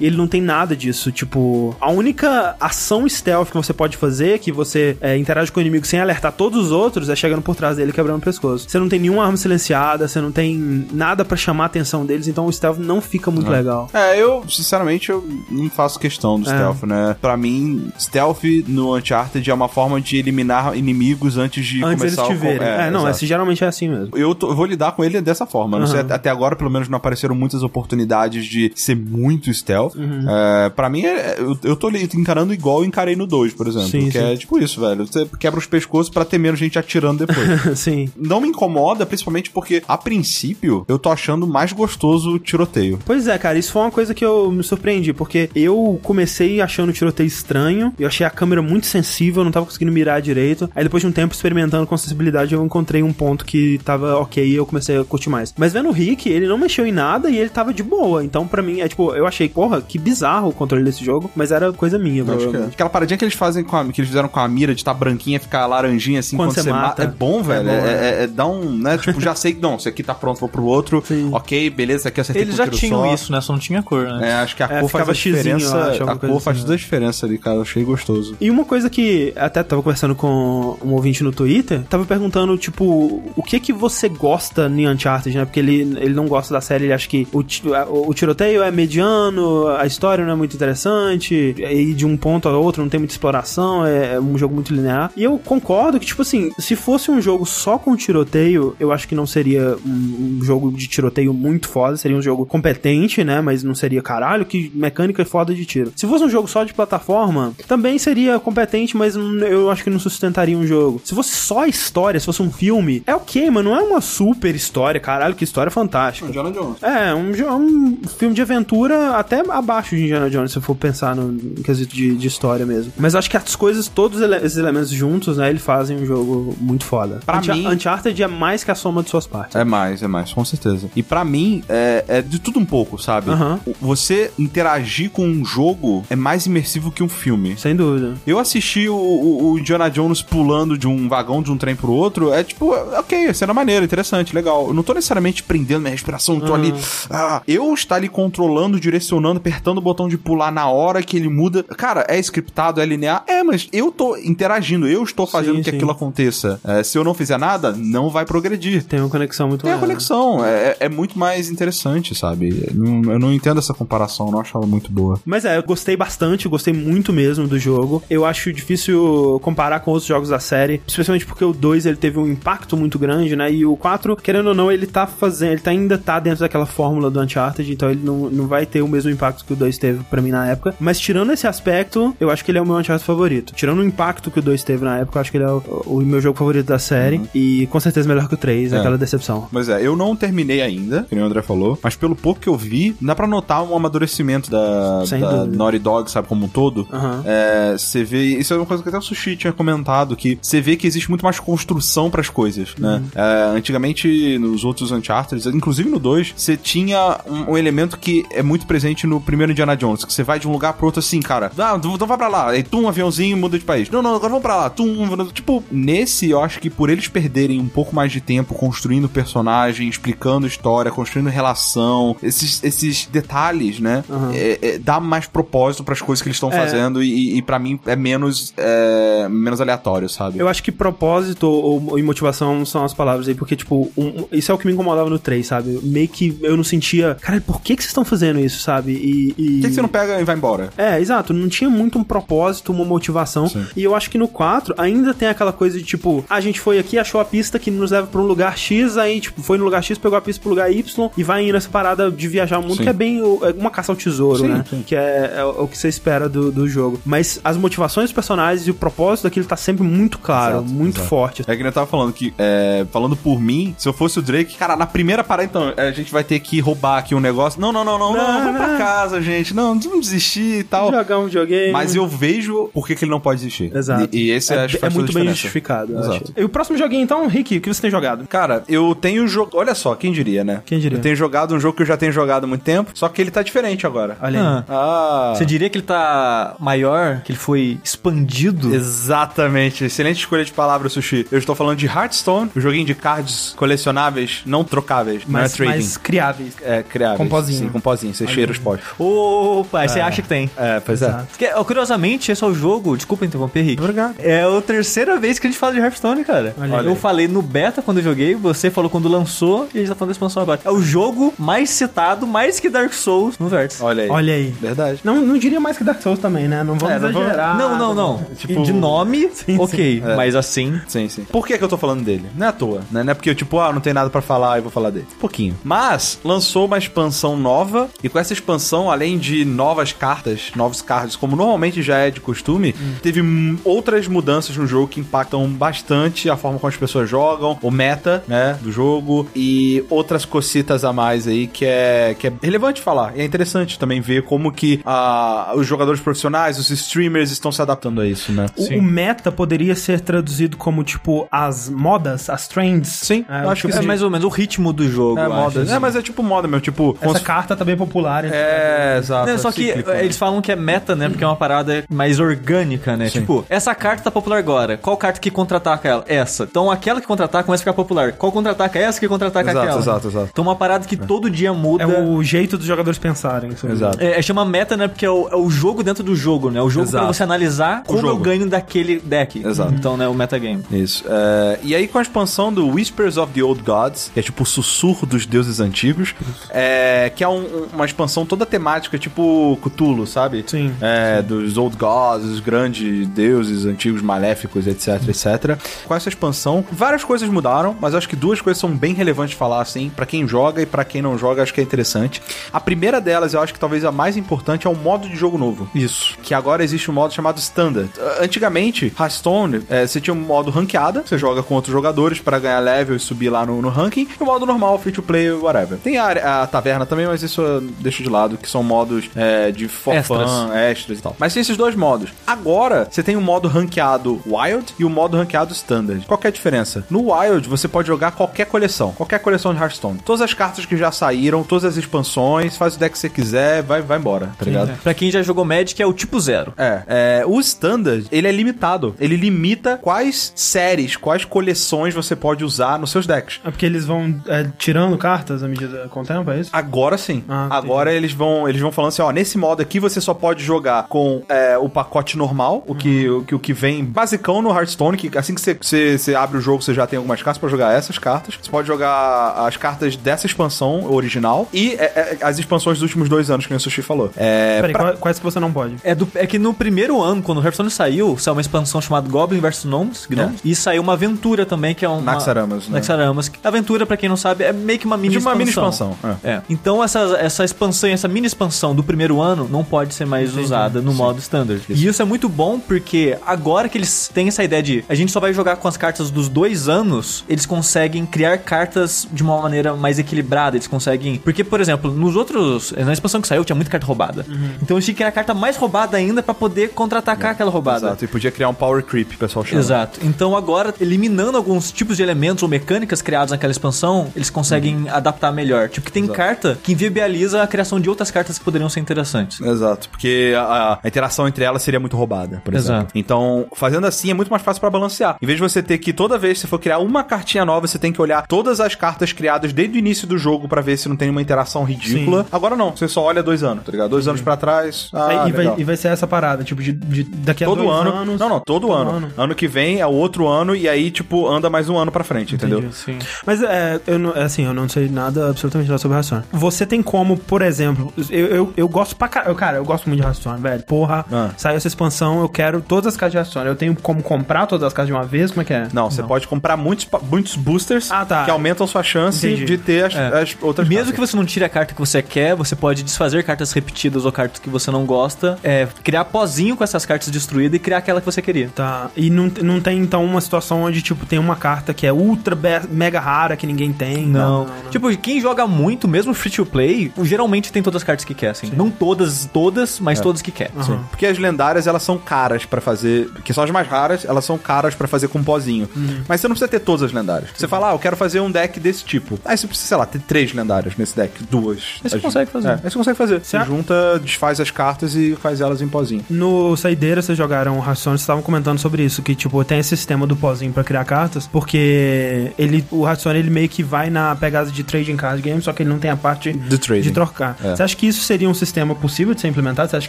E ele não tem nada disso. Tipo, a única ação stealth que você pode fazer, que você é, interage com o inimigo sem alertar todos os outros, é chegando por trás dele quebrando o pescoço. Você não tem nenhuma arma silenciada, você não tem nada pra chamar a atenção deles, então o stealth não fica muito legal. É, eu, sinceramente, eu não faço questão do É. stealth, né? Pra mim, stealth no Uncharted é uma forma de eliminar inimigos antes de Antes eles começar te o com- verem. É, não, exato. esse geralmente é assim mesmo. Eu, tô- eu vou lidar com ele dessa forma. Não sei, até agora, pelo menos, não apareceram muitas oportunidades de ser muito stealth. Uhum. É, pra mim, é- eu, eu tô encarando igual eu encarei no 2, por exemplo. Sim, que sim. é tipo isso, velho. Você quebra os pescoços pra ter menos gente atirando depois. *laughs* Sim. não me incomoda, principalmente porque, a princípio, eu tô achando mais gostoso o tiroteio. Pois é, cara, isso foi uma coisa que eu me surpreendi, porque eu comecei achando o tiroteio estranho, eu achei a câmera muito sensível, eu não tava conseguindo mirar direito. Aí depois de um tempo experimentando com sensibilidade, eu encontrei um ponto que tava ok e eu comecei a curtir mais. Mas vendo o Rick, ele não mexeu em nada e ele tava de boa. Então, pra mim, é tipo, eu achei, porra, que bizarro o controle desse jogo, mas era coisa minha, Acho que é. Aquela paradinha que eles fazem com a, que eles fizeram com a mira de estar branquinha, ficar laranjinha assim Quando quando, você mata. mata. É bom, velho. É É, bom, é, é. é- dá um, né? Tipo, já sei que não, esse aqui tá pronto, vou pro outro. Sim. Ok, beleza, esse aqui acertei Eles já tinham só. isso, né? Só não tinha cor, né? É, acho que a É, cor faz ficava a diferença. alguma a cor faz assim, toda a diferença ali, cara. Eu achei gostoso. E uma coisa que até tava conversando com um ouvinte no Twitter, tava perguntando, tipo, o que que você gosta em Uncharted, né? Porque ele, ele não gosta da série, ele acha que o, a- o tiroteio é mediano, a história não é muito interessante, e de um ponto a outro não tem muita exploração, é, é um jogo muito linear. E eu concordo que, tipo assim, se fosse um jogo só com tiroteio, eu acho que não seria um, um jogo de tiroteio muito foda, seria um jogo competente, né? Mas não seria caralho, que mecânica é foda de tiro. Se fosse um jogo só de plataforma, também seria competente, mas eu acho que não sustentaria um jogo. Se fosse só história, se fosse um filme, é ok, mas não é uma super história, caralho, que história fantástica. Indiana Jones. É, um, um filme de aventura até abaixo de Indiana Jones, se for pensar no, no quesito de, de história mesmo. Mas acho que as coisas, todos ele- esses elementos juntos, né, eles fazem um jogo muito foda. Pra Uncha- mim- Uncharted é mais que a soma de suas partes. É mais, é mais, com certeza. E pra mim, é, é de tudo um pouco, sabe? O- Você interagir com um jogo é mais imersivo que um filme. Sem dúvida. Eu assisti o, o, o Indiana Jones pulando de um vagão de um trem pro outro, é tipo, é, ok, cena maneira, interessante, legal. Eu não tô necessariamente prendendo minha respiração, não tô ali. Ah, eu estar ali controlando, direcionando, apertando o botão de pular na hora que ele muda. Cara, é scriptado, é linear? É, mas eu tô interagindo, eu estou fazendo Sim, que sim. aquilo aconteça. É, se eu não fizer nada, não vai progredir. Tem uma conexão muito Tem a maior. conexão, é, é muito mais interessante, sabe? Não- eu não entendo essa comparação, não acho ela muito boa. Mas é, eu gostei bastante, eu gostei muito mesmo do jogo. Eu acho difícil comparar com outros jogos da série, especialmente porque o 2 ele teve um impacto muito grande, né? E o 4, querendo ou não, ele tá fazendo, ele tá, ainda tá dentro daquela fórmula do Uncharted, então ele não, não vai ter o mesmo impacto que o 2 teve pra mim na época. Mas tirando esse aspecto, eu acho que ele é o meu Uncharted favorito. Tirando o impacto que o 2 teve na época, eu acho que ele é o, o meu jogo favorito da série. E com certeza melhor que o 3, É. aquela decepção. Mas é, eu não terminei ainda, que nem o André falou, mas pelo pouco que eu vi, dá pra notar um amadurecimento da, Sem da dúvida. Naughty Dog, sabe, como um todo. Aham. É, você vê, isso é uma coisa que até o Sushi tinha comentado, que você vê que existe muito mais construção pras coisas, né? Uhum. É, antigamente, nos outros Uncharted, inclusive no 2, você tinha um, um elemento que é muito presente no primeiro Indiana Jones, que você vai de um lugar pro outro assim, cara, ah, então vai pra lá, aí tu um aviãozinho muda de país. Não, não, agora vamos pra lá, tu um, tipo, nesse eu acho que por eles perderem um pouco mais de tempo construindo personagem, explicando história, construindo relação, esses, esses detalhes, né? É, é, dá mais propósito pras coisas que eles estão É. fazendo e, e para mim é menos, é, menos aleatório, sabe? Eu acho que propósito ou, e motivação são as palavras aí, porque, tipo, um- isso é o que me incomodava no 3, sabe? Meio que eu não sentia, cara, por que, que vocês estão fazendo isso, sabe? E. e- Por que, que você não pega e vai embora? É, exato, não tinha muito um propósito, uma motivação. Sim. E eu acho que no 4 ainda tem aquela coisa de tipo, a gente foi aqui, achou a pista que nos leva pra um lugar X, aí, tipo, foi no lugar X, pegou a pista pro lugar Y e vai indo essa parada de viajar o mundo, Sim. que é bem é uma caça ao tesouro, Sim, né? sim. Que é, é o que você espera do, do jogo. Mas as motivações dos personagens e o propósito daquilo tá sempre muito claro, Exato, muito exato. forte. É que eu tava falando que, é, falando por mim, se eu fosse o Drake, cara, na primeira parada, então, a gente vai ter que roubar aqui um negócio. Não, não, não, não, não, Não, vamos pra não. casa, gente. Não, vamos desistir e tal. Jogar um videogame. Mas eu vejo por que, que ele não pode desistir. Exato. E, e esse é, acho que é toda muito bem justificado. eu Exato. acho. E o próximo joguinho, então, Rick, o que você tem jogado? Cara, eu tenho jogo. Olha só, quem diria, né? Quem diria? Eu tenho jogado um jogo que eu já tenho jogado há muito tempo, só que ele tá diferente agora. Olha aí. Ah. Você diria que ele tá maior, que ele foi expandido? Exatamente. Excelente escolha de palavra, Sushi. Eu estou falando de Hearthstone, um joguinho de cards colecionáveis, não trocáveis, não é mais, trading. mais criáveis. É, criáveis. Com pozinho. Sim, com pozinho. Você cheira os pós. Opa, aí você acha que tem. É, pois é. Exato. Porque, ó, curiosamente, esse é o jogo. Desculpa interromper, Rick. Obrigado. É a terceira vez que a gente fala de Hearthstone, cara. Olha aí. eu falei no beta quando eu joguei, você falou quando lançou, e a gente tá falando da expansão agora. É o jogo mais citado, mais que Dark Souls, no Vértice. Olha aí. Olha aí. Verdade. Não, não diria mais que Dark Souls também, né? Não vamos É, exagerar. não, não, não. tipo- De nome, *laughs* Sim, ok. É. Mas assim. Sim, sim. Por que, que eu tô falando dele? Não é à toa, né? Não é porque eu, tipo, ah, não tem nada pra falar e vou falar dele. Pouquinho. Mas lançou uma expansão nova, e com essa expansão, além de novas cartas, novos cards, como normalmente já é de costume, teve hum, outras mudanças no jogo que impactam bastante a forma como as pessoas jogam, o meta, né, do jogo, e outras cocitas a mais aí que é, que é relevante falar. E é interessante também ver como que ah, os jogadores profissionais, os streamers estão se adaptando a isso, né? O, o meta poderia ser traduzido como, tipo, as modas, as trends. Sim, É, eu acho que É sim. mais ou menos o ritmo do jogo. É moda. acho, É, mas é tipo moda, meu. Tipo. Essa cons- carta tá bem popular. então. É, exato. Não, só é que cíclico, né? eles falam que é meta, né? Porque é uma parada mais orgânica, né? Sim. Tipo, essa carta tá popular agora. Qual carta que contra-ataca ela? Essa. Então aquela que contra-ataca começa a ficar popular. Qual contra-ataca é essa que contra-ataca Exato, aquela? exato, exato. Então uma parada que todo dia muda. É o jeito dos jogadores pensarem. sobre Exato. É, é chama meta, né? Porque é o, é o jogo dentro do jogo, né? O jogo Exato. pra você analisar como eu ganho daquele deck. Exato. Então, né? O metagame. Isso. É, e aí, com a expansão do Whispers of the Old Gods, que é tipo o sussurro dos deuses antigos, é, que é um- um- uma expansão toda temática, tipo Cthulhu, sabe? Sim. É, dos Old Gods, os grandes deuses antigos maléficos, etc, etc. Com essa expansão, várias coisas mudaram, mas acho que duas coisas são bem relevantes de falar, assim, pra quem joga e pra quem não joga, acho que é interessante. A primeira delas, eu acho que talvez a mais importante, é o modo de jogo novo. Isso. que agora existe um modo chamado Standard. Antigamente, Hearthstone, eh, você tinha um modo ranqueada, você joga com outros jogadores para ganhar level e subir lá no, no ranking, e o modo normal, free to play, whatever. Tem a, a taverna também, mas isso eu deixo de lado, que são modos eh, de for Extras. fun, extras e tal. Mas tem esses dois modos. Agora, você tem o modo ranqueado Wild e o modo ranqueado Standard. Qual que é a diferença? No Wild, você pode jogar qualquer qualquer coleção, qualquer coleção de Hearthstone. Todas as cartas que já saíram, todas as expansões, faz o deck que você quiser, vai, vai embora, tá ligado? É. Pra quem já jogou Magic, é o tipo zero. É, é, o Standard, ele é limitado. Ele limita quais séries, quais coleções você pode usar nos seus decks. É porque eles vão é, tirando cartas à medida com o tempo, é isso? Agora sim. Ah, Agora eles vão, eles vão falando assim, ó, nesse modo aqui você só pode jogar com é, o pacote normal, o que, o que o que vem basicão no Hearthstone, que assim que você, você, você abre o jogo, você já tem algumas cartas pra jogar essas cartas. Você pode jogar as cartas dessa expansão original e é, é, as expansões dos últimos dois anos, que o Sushi falou. É, Peraí, pra- qual- quais que você não pode? É, do- é que no primeiro ano, quando o Hearthstone saiu, saiu uma expansão chamada Goblin vs Gnomes, Gnomes e saiu uma aventura também, que é uma... Naxxaramas, né? Naxxaramas. Aventura, pra quem não sabe, é meio que uma mini De uma expansão. mini expansão, é. É. Então essa, essa expansão, essa mini expansão do primeiro ano não pode ser mais usada no modo standard. E isso é muito bom porque agora que eles têm essa ideia de a gente só vai jogar com as cartas dos dois anos, eles conseguem criar cartas de uma maneira mais equilibrada. Eles conseguem. Porque, por exemplo, nos outros. Na expansão que saiu, tinha muita carta roubada. Então eles tinham que criar a carta mais roubada ainda pra poder contra-atacar aquela roubada. Exato, e podia criar um power creep, pessoal chama. Exato. Então agora, eliminando alguns tipos de elementos ou mecânicas criados naquela expansão, eles conseguem adaptar melhor. Tipo, que tem Exato. carta que inviabiliza a criação de outras cartas que poderiam ser interessantes. Exato, porque a, a interação entre elas seria muito roubada, por Exato. exemplo. Então, fazendo assim é muito mais fácil pra balancear. Em vez de você ter que toda vez que você for criar uma cartinha nova, você tem que olhar todas as cartas criadas desde o início do jogo pra ver se não tem uma interação ridícula. Agora não, você só olha dois anos, tá ligado? Dois anos pra trás. Ah, e, vai, e vai ser essa parada, tipo, de, de- daqui a Todo ano. anos. Não, não, todo, ano. ano. que vem é o outro ano e aí, tipo, anda mais um ano pra frente, entendeu? Entendi. Sim. Mas é, eu não, é assim, eu não sei nada absolutamente nada sobre Hearthstone. Você tem como, por exemplo, eu, eu, eu gosto pra caralho, cara, eu gosto muito de Hearthstone, velho. Porra, Ah. saiu essa expansão, eu quero todas as cartas de Hearthstone. Eu tenho como comprar todas as cartas de uma vez? Como é que é? Não, você pode comprar muitos, muitos boosters Ah, tá. que aumentam sua chance Entendi. de ter as, É. as outras Mesmo cartas. que você não tire a carta que você quer, você pode desfazer cartas repetidas ou cartas que você não gosta, é, criar pozinho com essas cartas destruídas e criar aquela que você queria. Tá. E não, não tem, então, uma situação onde, tipo, tem uma carta que é ultra mega rara, que ninguém tem. Não. Tipo, quem joga muito, mesmo free to play, geralmente tem todas as cartas que quer, assim. Não todas, todas, mas todas que quer. Aham. Porque as lendárias, elas são caras pra fazer. Que são as mais raras, elas são caras pra fazer com pozinho. Uhum. Mas você não precisa ter todas as lendárias. Você fala, ah, eu quero fazer um deck desse tipo. Aí você precisa, sei lá, ter três lendárias nesse deck. Duas. Aí você consegue fazer. É, aí você consegue fazer. Você junta, desfaz as cartas e faz elas em pozinho. No Saideira, vocês jogaram Hearthstone, vocês estavam comentando sobre isso, que, tipo, tem esse sistema do pozinho pra criar cartas, porque ele, o Hearthstone, ele meio que vai na pegada de trading card game, só que ele não tem a parte de trocar. É. Você acha que isso seria um sistema possível de ser implementado? Você acha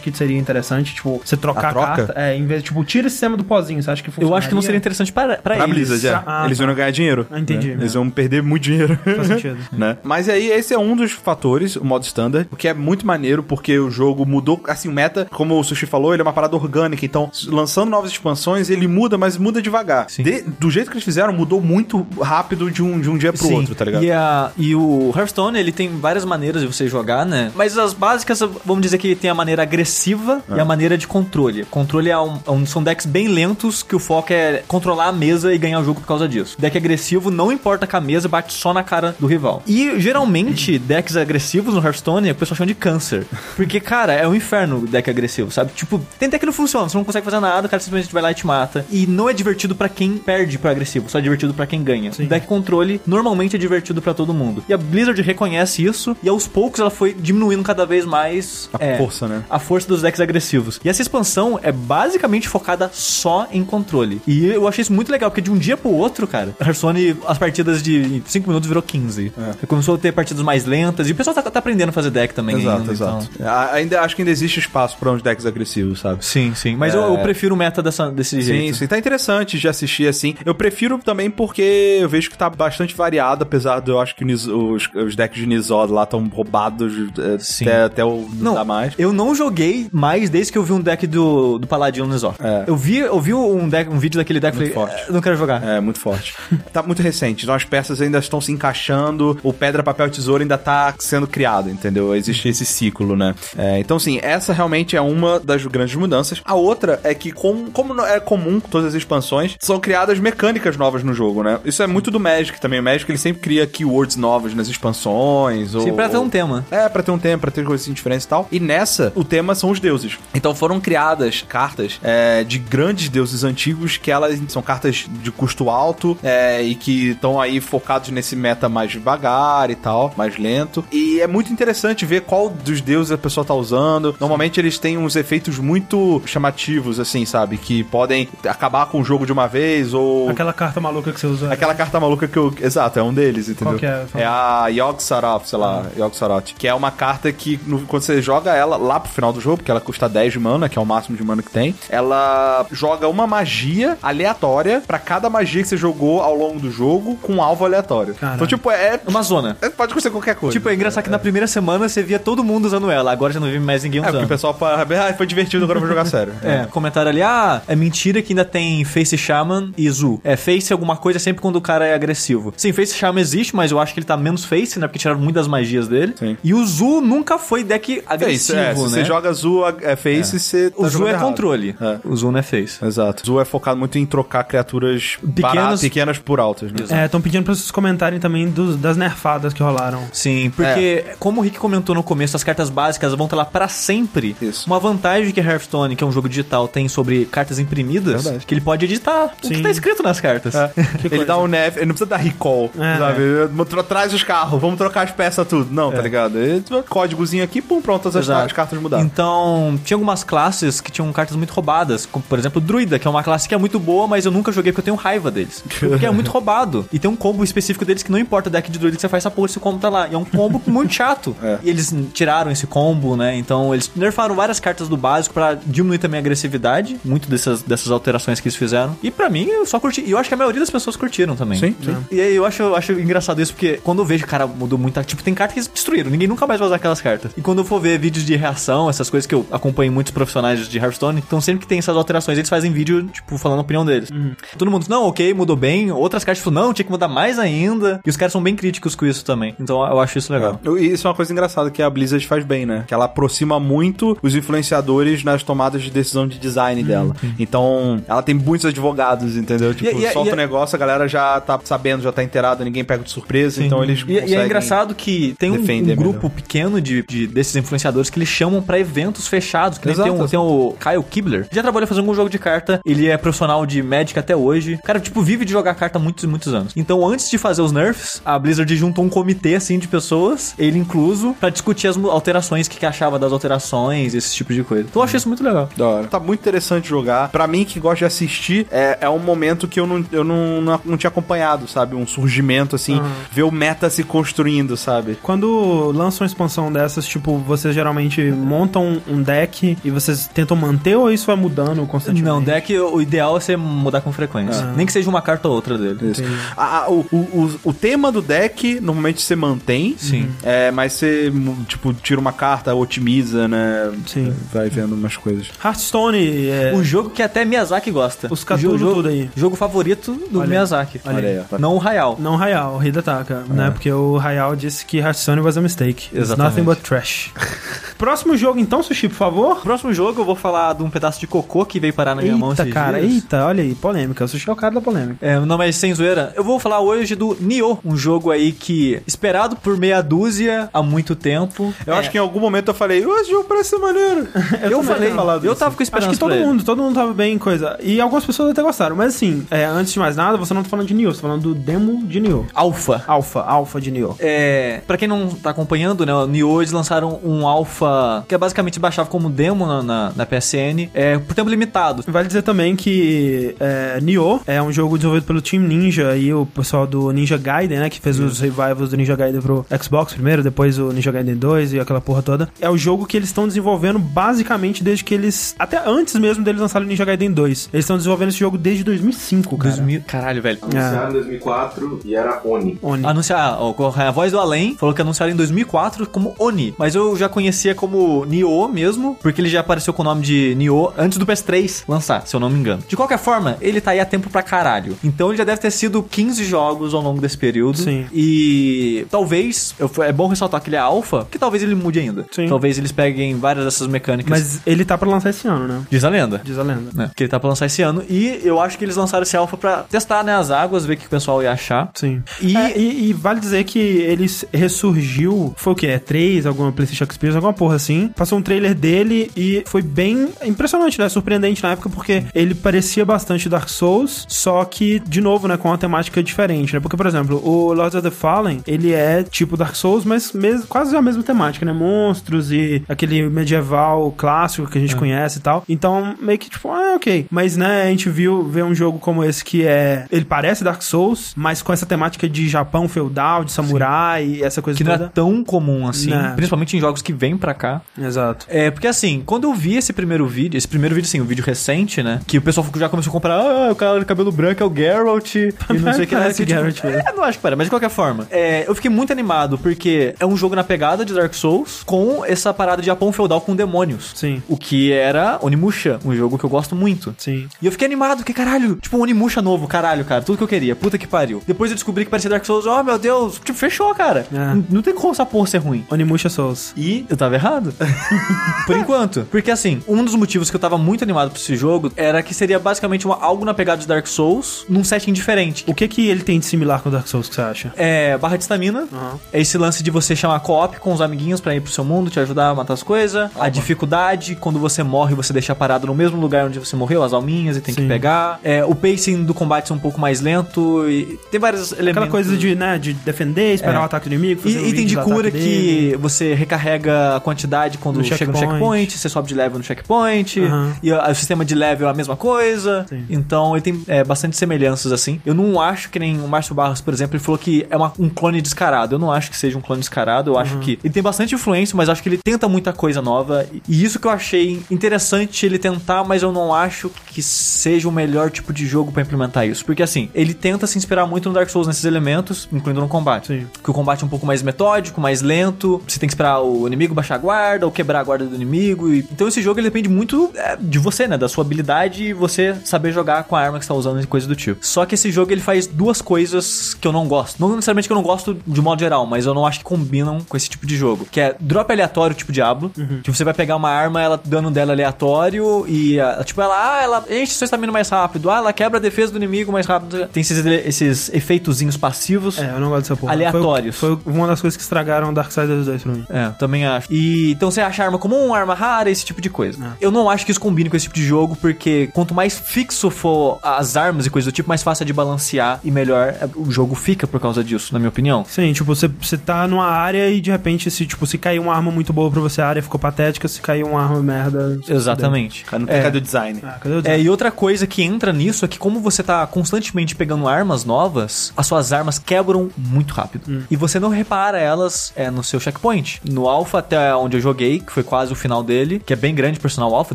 que seria interessante, tipo, você trocar A a, troca? carta? É, em vez de, tipo, tira esse sistema do pozinho, você acha que funciona? Eu acho que não seria interessante para, para Pra eles. Blizzard, é. Ah, Eles tá. iam ganhar dinheiro. Ah, entendi. né? Eles iam perder muito dinheiro. Faz sentido. *laughs* né? Mas aí, esse é um dos fatores, o modo standard, o que é muito maneiro, porque o jogo mudou, assim, o meta, como o Sushi falou, ele é uma parada orgânica, então, lançando novas expansões, ele muda, mas muda devagar. De- do jeito que eles fizeram, mudou muito rápido de um, de um dia pro Sim. outro, tá ligado? E, a, e o Hearthstone, ele tem várias maneiras de você jogar, né? Mas as básicas, vamos dizer que tem a maneira agressiva e a maneira de controle. Controle é um, é um- são decks bem lentos que o foco é controlar a mesa e ganhar o jogo por causa disso. Deck agressivo não importa com a mesa, bate só na cara do rival. E geralmente, decks agressivos no Hearthstone, o pessoal chama de câncer. Porque, cara, é um inferno o deck agressivo, sabe? Tipo, tem deck que não funciona, você não consegue fazer nada, o cara simplesmente vai lá e te mata. E não é divertido pra quem perde pro agressivo, só é divertido pra quem ganha. Sim. Deck controle normalmente é divertido pra todo mundo. E a Blizzard reconhece isso e aos poucos ela foi diminuindo cada vez mais A é, força, né? a força dos decks agressivos. E essa expansão é basicamente focada só em controle. E eu achei isso muito legal, porque de um dia pro outro, cara, Hearthstone, as partidas de 5 minutos virou 15. É. Começou a ter partidas mais lentas e o pessoal tá, tá aprendendo a fazer deck também. Exato, ainda, exato. então. A- Ainda, acho que ainda existe espaço pra uns decks agressivos, sabe? Sim, sim. Mas eu, eu prefiro o meta dessa, desse Sim, jeito. sim, tá interessante de assistir assim. Eu prefiro também porque eu vejo que tá bastante variado, apesar de eu acho que o Nis- os, os decks de Nizod lá estão roubados é, Sim. até, até o não, Não, mais. eu não joguei mais desde que eu vi um deck do, do Paladino Nizor. É. Eu vi, eu vi um, deck, um vídeo daquele deck e Muito falei, forte. "Eh, não quero jogar. É, muito forte. *laughs* tá muito recente. Então as peças ainda estão se encaixando, o pedra, papel, tesouro ainda tá sendo criado, entendeu? Existe esse ciclo, né? É, então, sim, essa realmente é uma das grandes mudanças. A outra é que, com, como é comum com todas as expansões, são criadas mecânicas novas no jogo, né? Isso é muito do Magic também. O Magic ele sempre cria keywords novos nas expansões. Ou, Sim, pra ter um tema. é, pra ter um tempo, pra ter coisas diferentes e tal. E nessa, o tema são os deuses. Então foram criadas cartas é, de grandes deuses antigos que elas são cartas de custo alto é, e que estão aí focados nesse meta mais devagar e tal, mais lento. E é muito interessante ver qual dos deuses a pessoa tá usando. Normalmente eles têm uns efeitos muito chamativos, assim, sabe? Que podem acabar com o jogo de uma vez ou. Aquela carta maluca que você usa. Aquela carta maluca que eu. Exato, é um deles, entendeu? Qual que é? É a Yogg Saroth, sei lá, Yogg Saroth. Que é uma carta que, no- quando você joga ela lá pro final do jogo, porque ela custa 10 de mana, que é o máximo de mana que tem, ela joga uma magia aleatória pra cada magia que você jogou ao longo do jogo com um alvo aleatório. Caralho. Então, tipo, é. Uma zona. é- Pode acontecer qualquer coisa. Tipo, é engraçado que na primeira semana você via todo mundo usando ela, agora já não vi mais ninguém É, porque o usando. pessoal fala, ah, foi divertido, agora eu vou jogar sério. É, comentário ali, ah, é mentira que ainda tem Face Shaman e Zu. É, Face alguma coisa sempre quando o cara é agressivo. Sim, Face Shaman existe, mas eu acho que ele tá menos Face, né? Porque tiraram muitas magias dele. Sim. E o Zu nunca foi deck Face, agressivo, é, se né? você joga azul, é face, você tá o Zu é errado. controle. É. O Zu não é Face. Exato. Zu é focado muito em trocar criaturas baratas, pequenas por altas, né? É, estão pedindo pra vocês comentarem também dos- das nerfadas que rolaram. Sim, porque, como o Rick comentou no começo, as cartas básicas vão estar lá pra sempre. Isso. Uma vantagem que Hearthstone, que é um jogo digital, tem sobre cartas imprimidas, Verdade. que ele pode editar o Sim. que tá escrito nas cartas. *laughs* ele dá um neve, ele não precisa dar recall, É. sabe? Tra- Traz os carros, vamos trocar as peças tudo. Não, tá ligado? Ele, códigozinho aqui, pum, pronto, as, as cartas mudaram. Então, tinha algumas classes que tinham cartas muito roubadas, como por exemplo o Druida, que é uma classe que é muito boa, mas eu nunca joguei porque eu tenho raiva deles. *laughs* Porque é muito roubado. E tem um combo específico deles que não importa o deck de Druida que você faz essa porra, esse combo tá lá. E é um combo *laughs* muito chato. É. E eles tiraram esse combo, né? Então, eles nerfaram várias cartas do básico pra diminuir também a agressividade. Muito dessas, dessas alterações que eles fizeram. E pra mim, eu só curti. E eu acho que a maioria das pessoas curtiram também. Sim, sim. E aí eu acho, eu acho engraçado isso, porque quando eu vejo, cara, mudou muito. Tipo, tem cartas que eles destruíram, ninguém nunca mais vai usar aquelas cartas. E quando eu for ver vídeos de reação, essas coisas que eu acompanho muitos profissionais de Hearthstone, então sempre que tem essas alterações, eles fazem vídeo, tipo, falando a opinião deles. Todo mundo diz, não, ok, mudou bem. Outras cartas falam, não, tinha que mudar mais ainda. E os caras são bem críticos com isso também. Então eu acho isso legal. Eu- E isso é uma coisa engraçada que a Blizzard faz bem, né? Que ela aproxima muito os influenciadores nas tomadas de decisão de design dela. Então, ela tem muitos advogados, entendeu? Tipo, e- solta e- o negócio, a galera já tá sabendo, já tá inteirada, ninguém pega de surpresa, então eles E, e é engraçado que tem um, um grupo melhor. pequeno de, de- desses influenciadores que eles chamam pra eventos fechados. Que nem tem, um, tem o Kyle Kibler. Já trabalhou fazendo um jogo de carta. Ele é profissional de Magic até hoje. Cara, tipo, vive de jogar carta há muitos e muitos anos. Então, antes de fazer os nerfs, a Blizzard juntou um comitê, assim, de pessoas, ele incluso, pra discutir as alterações, o que, que achava das alterações, esse tipo de coisa. Então, eu achei isso muito legal. Da hora. Tá muito interessante jogar. Pra mim, que gosta de assistir, é, é um momento que eu, não, eu não, não, não tinha acompanhado, sabe? Um surgimento, assim, ver o meta se construindo, sabe? Quando lançam uma expansão dessas, tipo, vocês geralmente montam um deck e vocês tentam manter ou isso vai mudando constantemente? Não, deck, o ideal é você mudar com frequência. Nem que seja uma carta ou outra dele. Isso. A- a- o, o, o, o tema do deck, normalmente você mantém. Sim. É, mas você, tipo, tira uma carta, otimiza, né? Sim. Vai vendo umas coisas. Hearthstone, é, O jogo que até Miyazaki gosta. Os Cthulhu O jogo, tudo aí. Jogo favorito do Olha aí. Miyazaki. Olha aí. ó. Não o Hayao. não Hayao, o Hidetaka, né? Porque o Hayao disse que Hearthstone was a mistake. It's Exatamente. nothing but trash. *laughs* Próximo jogo então, Sushi, por favor. Próximo jogo eu vou falar de um pedaço de cocô que veio parar na minha mão Eita, cara, dias. eita, olha aí, polêmica. O Sushi é o cara da polêmica. É, não, mas sem zoeira. Eu vou falar hoje do Nioh, um jogo aí que esperado por meia dúzia há muito tempo. Eu É, acho que em algum momento eu falei, "Ô, esse jogo parece ser maneiro. *laughs* eu, falei, falado eu isso. tava com esperança Acho que todo mundo, todo mundo tava bem coisa. E algumas pessoas até gostaram. Mas assim, é, antes de mais nada, você não tá falando de Nioh, você tá falando do demo de Nioh. Alpha. Alpha, Alpha de Nioh. É, pra quem não tá acompanhando, né, o Nioh eles lançaram um alpha que é basicamente baixava como demo na, na, na PSN, é, por tempo limitado. Vale dizer também que é, Nioh é um jogo desenvolvido pelo Team Ninja e o pessoal do Ninja Gaiden, né? Que fez os revivals do Ninja Gaiden pro Xbox primeiro, depois o Ninja Gaiden 2 e aquela porra toda. É o jogo que eles estão desenvolvendo basicamente desde que eles. Até antes mesmo deles lançarem o Ninja Gaiden 2. Eles estão desenvolvendo esse jogo desde 2005, cara. 2000, caralho, velho. Anunciaram em 2004 e era Oni. Oni. Anunciar, ó, a voz do além falou que anunciaram em 2004 como Oni, mas eu já conhecia como Nioh mesmo, porque ele já apareceu com o nome de Nioh antes do PS3 lançar, se eu não me engano. De qualquer forma, ele tá aí há tempo pra caralho. Então ele já deve ter sido 15 jogos ao longo desse período. Sim. E talvez, eu- é bom ressaltar que ele é alfa, que talvez ele mude ainda. Sim. Talvez eles peguem várias dessas mecânicas. Mas ele tá pra lançar esse ano, né? Diz a lenda. Diz a lenda. Né? Que ele tá pra lançar esse ano. E eu acho que eles lançaram esse alfa pra testar né, as águas, ver o que o pessoal ia achar. Sim. E- E, e, e vale dizer que ele ressurgiu, foi o que? É 3, alguma PlayStation Experience, alguma porra assim. Passou um trailer dele e foi bem impressionante, né? Surpreendente na época, porque ele parecia bastante Dark Souls, só que, de novo, né, com uma temática diferente, né? Porque, por exemplo, o Lords of the Fallen, ele é tipo Dark Souls, mas mesmo, quase a mesma temática, né? Monstros e aquele medieval clássico que a gente conhece e tal. Então, meio que tipo, ah, ok. Mas, né, a gente viu ver um jogo como esse que é. Ele parece Dark Souls, mas com essa temática de Japão feudal, de samurai e essa coisa Que não é toda. tão comum assim, Não. principalmente em jogos que vêm pra cá. Exato. É, porque assim, quando eu vi esse primeiro vídeo, esse primeiro vídeo, assim, um vídeo recente, né? Que o pessoal já começou a comprar, ah, o cara de cabelo branco é o Geralt e não sei o que. Parece que, tipo, Geralt mesmo. É, não acho que para, mas de qualquer forma. É, eu fiquei muito animado porque é um jogo na pegada de Dark Souls com essa parada de Japão feudal com demônios. Sim. O que era Onimusha, um jogo que eu gosto muito. Sim. E eu fiquei animado, porque caralho, tipo um Onimusha novo, caralho, cara, tudo que eu queria, puta que pariu. Depois eu descobri que parecia Dark Souls, oh meu Deus, tipo, fechou, cara. É. Não, não tem como essa porra ser ruim. Onimusha Souls. E eu tava errado. *laughs* Por enquanto. Porque assim, um dos motivos que eu tava muito animado pra esse jogo era que seria basicamente uma- algo na pegada de Dark Souls, num setting diferente. O que que ele tem de similar com Dark Souls que você acha? É barra de estamina. Aham. É esse lance de você chamar co-op com os amiguinhos pra ir pro seu mundo, te ajudar a matar as coisas. A dificuldade, quando você morre, você deixa parado no mesmo lugar onde você morreu, as alminhas, e tem que Sim. pegar. É, o pacing do combate é um pouco mais lento. E tem vários elementos. Aquela coisa de, né, de defender, esperar É. o ataque do inimigo, fazer E item de cura que dele. você recarrega a quantidade quando No chega no checkpoint. você sobe de level no checkpoint, Aham. e o sistema de level é a mesma coisa. Sim. Então ele tem é, bastante semelhanças assim. Eu não acho que nem o Márcio Barros, por exemplo, ele falou que é uma- um clone descarado. Eu não acho que seja um clone descarado. Eu Uhum. acho que ele tem bastante influência, mas acho que ele tenta muita coisa nova. E- isso que eu achei interessante ele tentar, mas eu não acho que seja o melhor tipo de jogo pra implementar isso. Porque assim, ele tenta se inspirar muito no Dark Souls nesses elementos, incluindo no combate. Sim. Que o combate é um pouco mais metódico, mais lento. Você tem que esperar o inimigo baixar a guarda ou quebrar a guarda do inimigo. e- Então esse jogo ele depende muito é, de você, né? Da sua habilidade e você saber jogar com a arma que você tá usando e coisa do tipo. Só que esse jogo ele faz duas coisas que eu não gosto. Não necessariamente que eu não gosto de modo geral, mas eu não acho que combinam com esse tipo de jogo. Que é drop aleatório tipo Diablo. Que você vai pegar uma arma, ela dano dela é aleatório e ah, tipo ela, ah, ela enche seu estamina mais rápido. Ah, ela quebra a defesa do inimigo mais rápido. Tem esses, esses efeitozinhos passivos. É, eu não gosto dessa porra. Aleatórios. Foi, foi uma das coisas que estragaram Darksiders 2 pra mim. É, também acho. E então você acha arma comum, arma rara, esse tipo de coisa. Eu não acho que isso combine com esse tipo de jogo, porque quanto mais fixo for as armas e coisa do tipo, mais fácil é de balancear e melhor é, o jogo fica por causa disso, na minha opinião. Sim, tipo, você, você tá numa área e de repente, se, tipo, se cair uma arma muito boa pra você, a área ficou patética, se cair uma arma merda. você Exatamente. Tem É. do design. Ah, cadê o É, design? e outra coisa que entra nisso é que como você tá constantemente pegando armas novas, as suas armas quebram muito rápido. E você não repara elas é, no seu checkpoint. No Alpha, até onde eu joguei, que foi quase o final dele, que é bem grande, por sinal, o Alpha,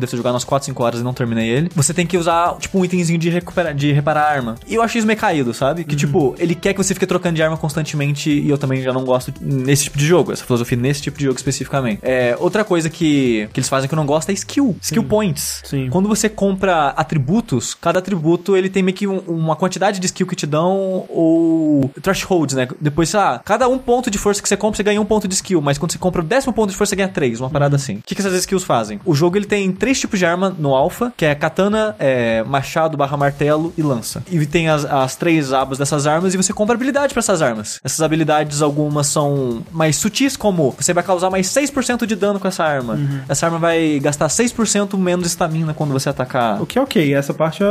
deve ter jogado umas 4, 5 horas e não terminei ele. Você tem que usar, tipo, um itemzinho de, recuperar, de reparar a arma. E eu achei isso meio caído, sabe? Que, tipo, ele quer que você fique trocando de arma constantemente e eu também já não gosto nesse tipo de jogo, essa filosofia nesse tipo de jogo especificamente. É, outra coisa que, que eles fazem que eu não gosto é skill. Skill points. Sim. Quando você compra atributos, cada atributo ele tem meio que um- uma quantidade de skill que te dão ou thresholds, né? Depois, sei lá, cada um ponto de força que você compra, você ganha um ponto de skill, mas quando você compra o décimo ponto de força, você ganha três, uma parada assim. O que, que essas skills fazem? O jogo ele tem três tipos de arma no alpha, que é katana, é, machado barra martelo e lança. E tem as, as três abas dessas armas e você compra habilidade pra essas armas. Essas habilidades, algumas são mais sutis, como você vai causar mais 6% de dano com essa arma. Essa arma vai gastar 6% menos estamina quando você atacar. O que é ok, essa parte é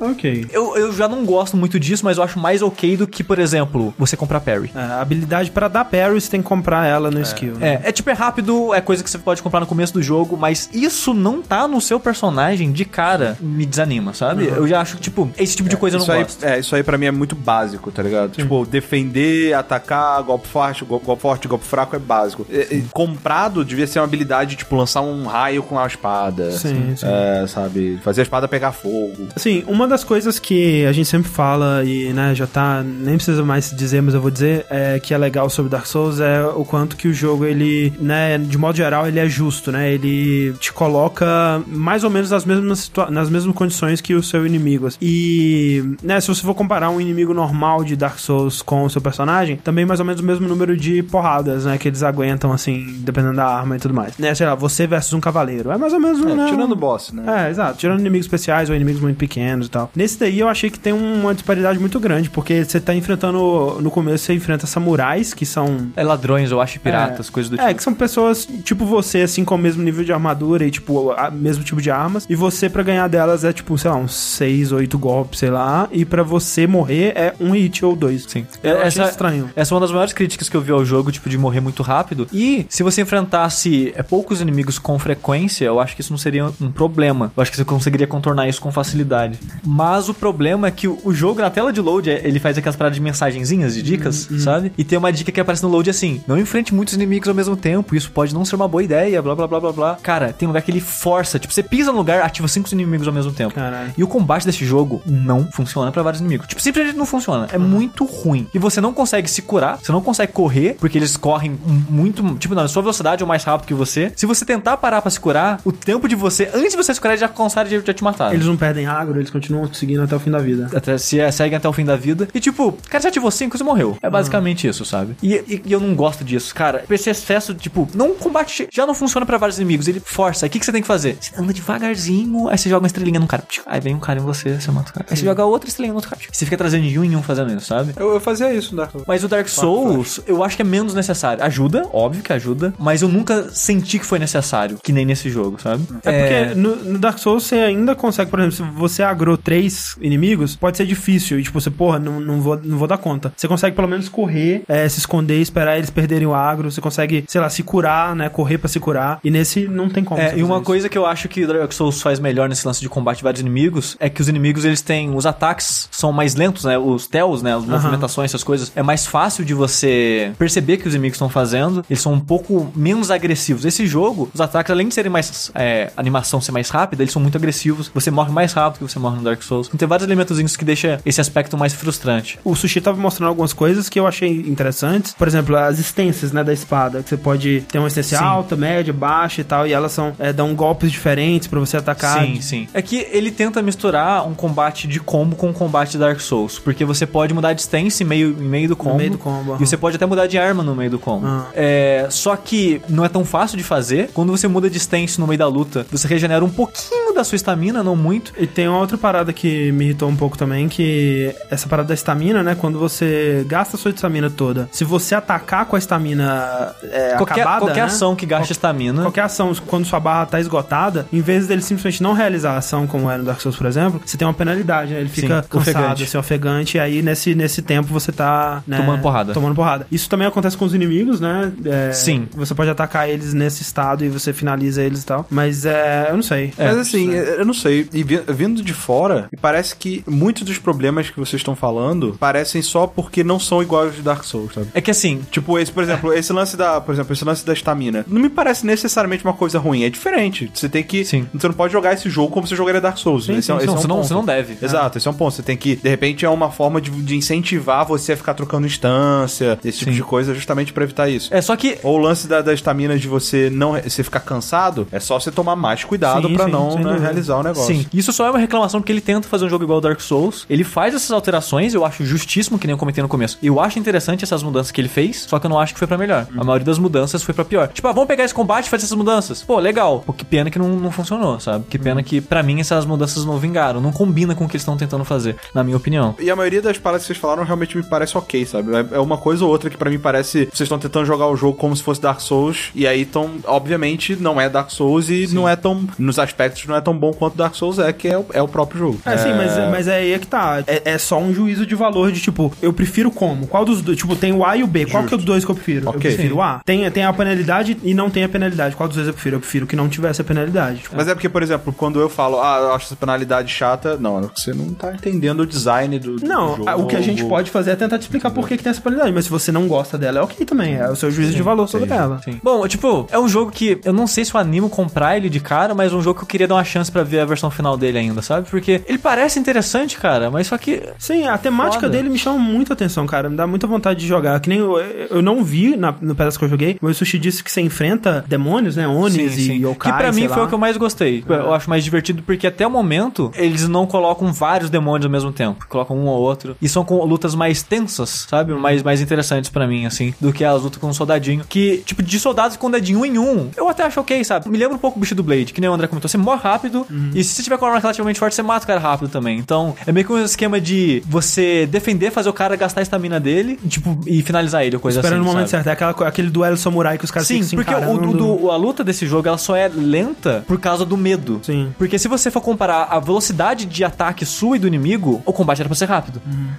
ok. Eu, eu já não gosto muito disso, mas eu acho mais ok do que, por exemplo, você comprar parry. É, a habilidade pra dar parry, você tem que comprar ela no skill. né? É, é tipo, é rápido, é coisa que você pode comprar no começo do jogo, mas isso não tá no seu personagem de cara, me desanima, sabe? Eu já acho que, tipo, esse tipo de coisa eu não aí, gosto. é, isso aí pra mim é muito básico, tá ligado? Tipo, defender, atacar, golpe forte, golpe, golpe forte, golpe fraco é básico. É, é, comprado devia ser uma habilidade, tipo, lançar um raio com a espada. Sim, sim. É, sabe? Fazer a espada pegar fogo. Assim, uma das coisas que a gente sempre fala e, né, já tá, nem precisa mais dizer, mas eu vou dizer, é que é legal sobre Dark Souls é o quanto que o jogo, ele, né, de modo geral, ele é justo, né? Ele te coloca mais ou menos nas mesmas, nas mesmas condições que o seu inimigo. assim. E, né, se você for comparar um inimigo normal de Dark Souls com o seu personagem, também mais ou menos o mesmo número de porradas, né, que eles aguentam, assim, dependendo da arma e tudo mais. Né, sei lá, você versus um cavaleiro. É mais ou menos, É, né, tirando o um- boss, né? é, exato. Tirando inimigos especiais ou inimigos muito pequenos e tal. Nesse daí eu achei que tem uma disparidade muito grande, porque você tá enfrentando. No começo você enfrenta samurais, que são. É ladrões, eu acho, piratas, coisas do tipo. É, que são pessoas tipo você, assim, com o mesmo nível de armadura e, tipo, a- mesmo tipo de armas. E você, pra ganhar delas, é, tipo, sei lá, uns 6, 8 golpes, sei lá. E pra você morrer é um hit ou dois. Sim. Eu achei essa, estranho. essa é uma das maiores críticas que eu vi ao jogo, tipo, de morrer muito rápido. E se você enfrentasse é, poucos inimigos com frequência, eu acho que isso não seria um problema. Eu acho que você conseguiria contornar isso com facilidade. Mas o problema é que o, jogo, na tela de load, é- ele faz aquelas paradas de mensagenzinhas, de dicas, sabe? E tem uma dica que aparece no load assim: não enfrente muitos inimigos ao mesmo tempo, isso pode não ser uma boa ideia, blá blá blá blá blá. Cara, tem um lugar que ele força, tipo, você pisa no lugar, ativa cinco inimigos ao mesmo tempo. Caralho. E o combate desse jogo não funciona pra vários inimigos. Tipo, simplesmente não funciona. É muito ruim. E você não consegue se curar, você não consegue correr, porque eles correm muito, tipo, na sua velocidade ou mais rápido que você. Se você tentar parar pra se curar, o tempo de você, antes de você se curar, eles já conseguem já, já te matar. Eles não perdem agro, eles continuam seguindo até o fim da vida. Até, se é, seguem até o fim da vida. E tipo, cara, você ativou 5 você morreu. É basicamente isso, sabe? E, e- e eu não gosto disso, cara. Esse excesso, tipo, não combate já não funciona pra vários inimigos. Ele força. O que, que você tem que fazer? Você anda devagarzinho, aí você joga uma estrelinha num cara. Aí vem um cara em você, você mata o cara. Aí você joga outra estrelinha no outro cara. Você fica trazendo de um em um fazendo isso, sabe? Eu, eu fazia isso no Dark Souls. Mas o Dark Souls, eu acho que é menos necessário. Ajuda, óbvio que ajuda, mas eu nunca senti que foi necessário, que nem nesse jogo, sabe? É, porque no, no Dark Souls você ainda consegue, por exemplo, se você agrou três inimigos, pode ser difícil. E tipo, você, porra, não, não, vou, não vou dar conta. Você consegue pelo menos correr, é, se esconder, esperar eles perderem o agro. Você consegue, sei lá, se curar, né? Correr pra se curar. E nesse não tem como. É, e uma fazer coisa que eu acho que o Dark Souls faz melhor nesse lance de combate vários inimigos é que os inimigos eles têm os ataques são mais lentos, né? Os tells, né? As movimentações, essas coisas. É mais fácil de você perceber que os inimigos estão fazendo. Eles são um pouco menos agressivos. Esse jogo, os ataques, além de serem mais é, animação ser mais rápida, eles são muito agressivos. Você morre mais rápido que você morre no Dark Souls. Então, tem vários elementozinhos que deixa esse aspecto mais frustrante. O Sushi tava mostrando algumas coisas que eu achei interessantes. Por exemplo, as extensas, né, da espada. Que você pode ter uma extensão Sim. alta, média, baixa e tal. E elas são, é, dão golpes diferentes pra você atacar. Sim, sim. É que ele tenta misturar um combate de combo com um combate de Dark Souls. Porque você pode mudar de stance em meio, em meio do combo. meio do combo. E você pode até mudar de arma no meio do combo. É, só que não é tão fácil de fazer. Quando você muda de stance no meio da luta, você regenera um pouquinho da sua estamina, não muito. E tem uma outra parada que me irritou um pouco também, que essa parada da estamina, né? Quando você gasta a sua estamina toda, se você atacar com a estamina é, Qualquer, acabada, qualquer né? ação que gaste estamina. Qualquer ação, quando sua barra tá esgotada, em vez dele simplesmente não realizar a ação, como era no Dark Souls, por exemplo, você tem uma penalidade, né? Ele fica Sim, cansado, ofegante. assim, ofegante, e aí nesse, nesse tempo você tá... né, Tomando porrada. Tomando porrada. Isso também acontece com os inimigos, né? É, Sim. Você pode atacar eles nesse estado e você finaliza eles e tal. Mas é... Eu não sei. Mas assim, eu não sei. E vi- vindo de fora, me parece que muitos dos problemas que vocês estão falando parecem só porque não são iguais aos de Dark Souls, sabe? É que assim, Tipo, esse, por exemplo, esse lance da, por exemplo, esse lance da estamina, não me parece necessariamente uma coisa ruim, é diferente. Você tem que, Sim. você não pode jogar esse jogo como você jogaria Dark Souls. esse é, esse é não, um você, não, ponto. você não deve. Exato, esse é um ponto. Você tem que, de repente, é uma forma de, de incentivar você a ficar trocando instância, esse tipo Sim. de coisa, justamente pra evitar isso. É só que Ou o lance da, estamina de você não você ficar cansado, é só você tomar mais cuidado sim, não né, realizar o negócio. Sim, isso só é uma reclamação porque ele tenta fazer um jogo igual ao Dark Souls. Ele faz essas alterações, eu acho justíssimo, que nem eu comentei no começo. Eu acho interessante essas mudanças que ele fez, só que eu não acho que foi pra melhor. A maioria das mudanças foi pra pior. Tipo, ah, vamos pegar esse combate e fazer essas mudanças. Pô, legal. Pô, que pena que não, não funcionou, sabe? Que pena que, pra mim, essas mudanças não vingaram. Não combina com o que eles estão tentando fazer, na minha opinião. E a maioria das paradas que vocês falaram realmente me parece ok, sabe? É- É uma coisa ou outra que pra mim parece. Vocês estão tentando jogar o jogo como se fosse Dark Souls. E aí tão. Obviamente, não é Dark Souls e não é tão. Nos aspectos, não é tão bom quanto Dark Souls é, que é o, é o próprio jogo. É, sim, mas, mas é aí é que tá. É, é só um juízo de valor de tipo, eu prefiro como? Qual dos dois? Tipo, tem o A e o B. Qual que é dos dois que eu prefiro? Ok. Eu prefiro o A. Tem, tem a penalidade e não tem a penalidade. Qual dos dois eu prefiro? Eu prefiro que não tivesse a penalidade. Tipo, Mas é porque, por exemplo, quando eu falo, ah, eu acho essa penalidade chata, não, é porque você não tá entendendo o design do Não, jogo. o que a gente pode fazer é tentar te explicar por que, que tem essa penalidade. Mas se você não gosta dela, é ok também. É o seu juízo de valor sobre ela. Sim. Bom, tipo, é um jogo que eu não sei se eu animo comprar ele de cara, mas é um jogo que eu queria dar uma chance pra ver a versão final dele ainda, sabe? Porque ele parece interessante, cara, mas só que. Sim, a temática Foda. dele me chama muita atenção, cara. Me dá muita vontade de jogar. Que nem eu, eu não vi na, no pedaço que eu joguei, mas o Sushi disse que você enfrenta demônios, né? Onis e yokai, que pra mim sei foi lá. o que eu mais gostei. Eu acho mais divertido porque até o momento eles não colocam vários demônios ao mesmo tempo. Colocam um ou outro. E são com lutas mais tensas, sabe? Mais, mais interessantes pra mim, assim, do que as lutas com um soldadinho. Que, tipo, de soldados com dedinho em um, eu até acho ok, sabe? Me lembra um pouco o bicho do Blade, que nem o André comentou. Você morre rápido e se você tiver com a arma relativamente forte, você mata o cara rápido também. Então, é meio que um esquema de você defender, fazer o cara gastar a estamina dele, tipo, e finalizar ele, ou coisa Esperando assim. no momento sabe? certo. É aquela, aquele duelo samurai que os caras Sim, se porque o, encarando. o- do- a luta desse jogo ela só é lenta por causa do medo. Sim. Porque se você for comparar a velocidade de ataque sua e do inimigo, o combate era pra ser rápido.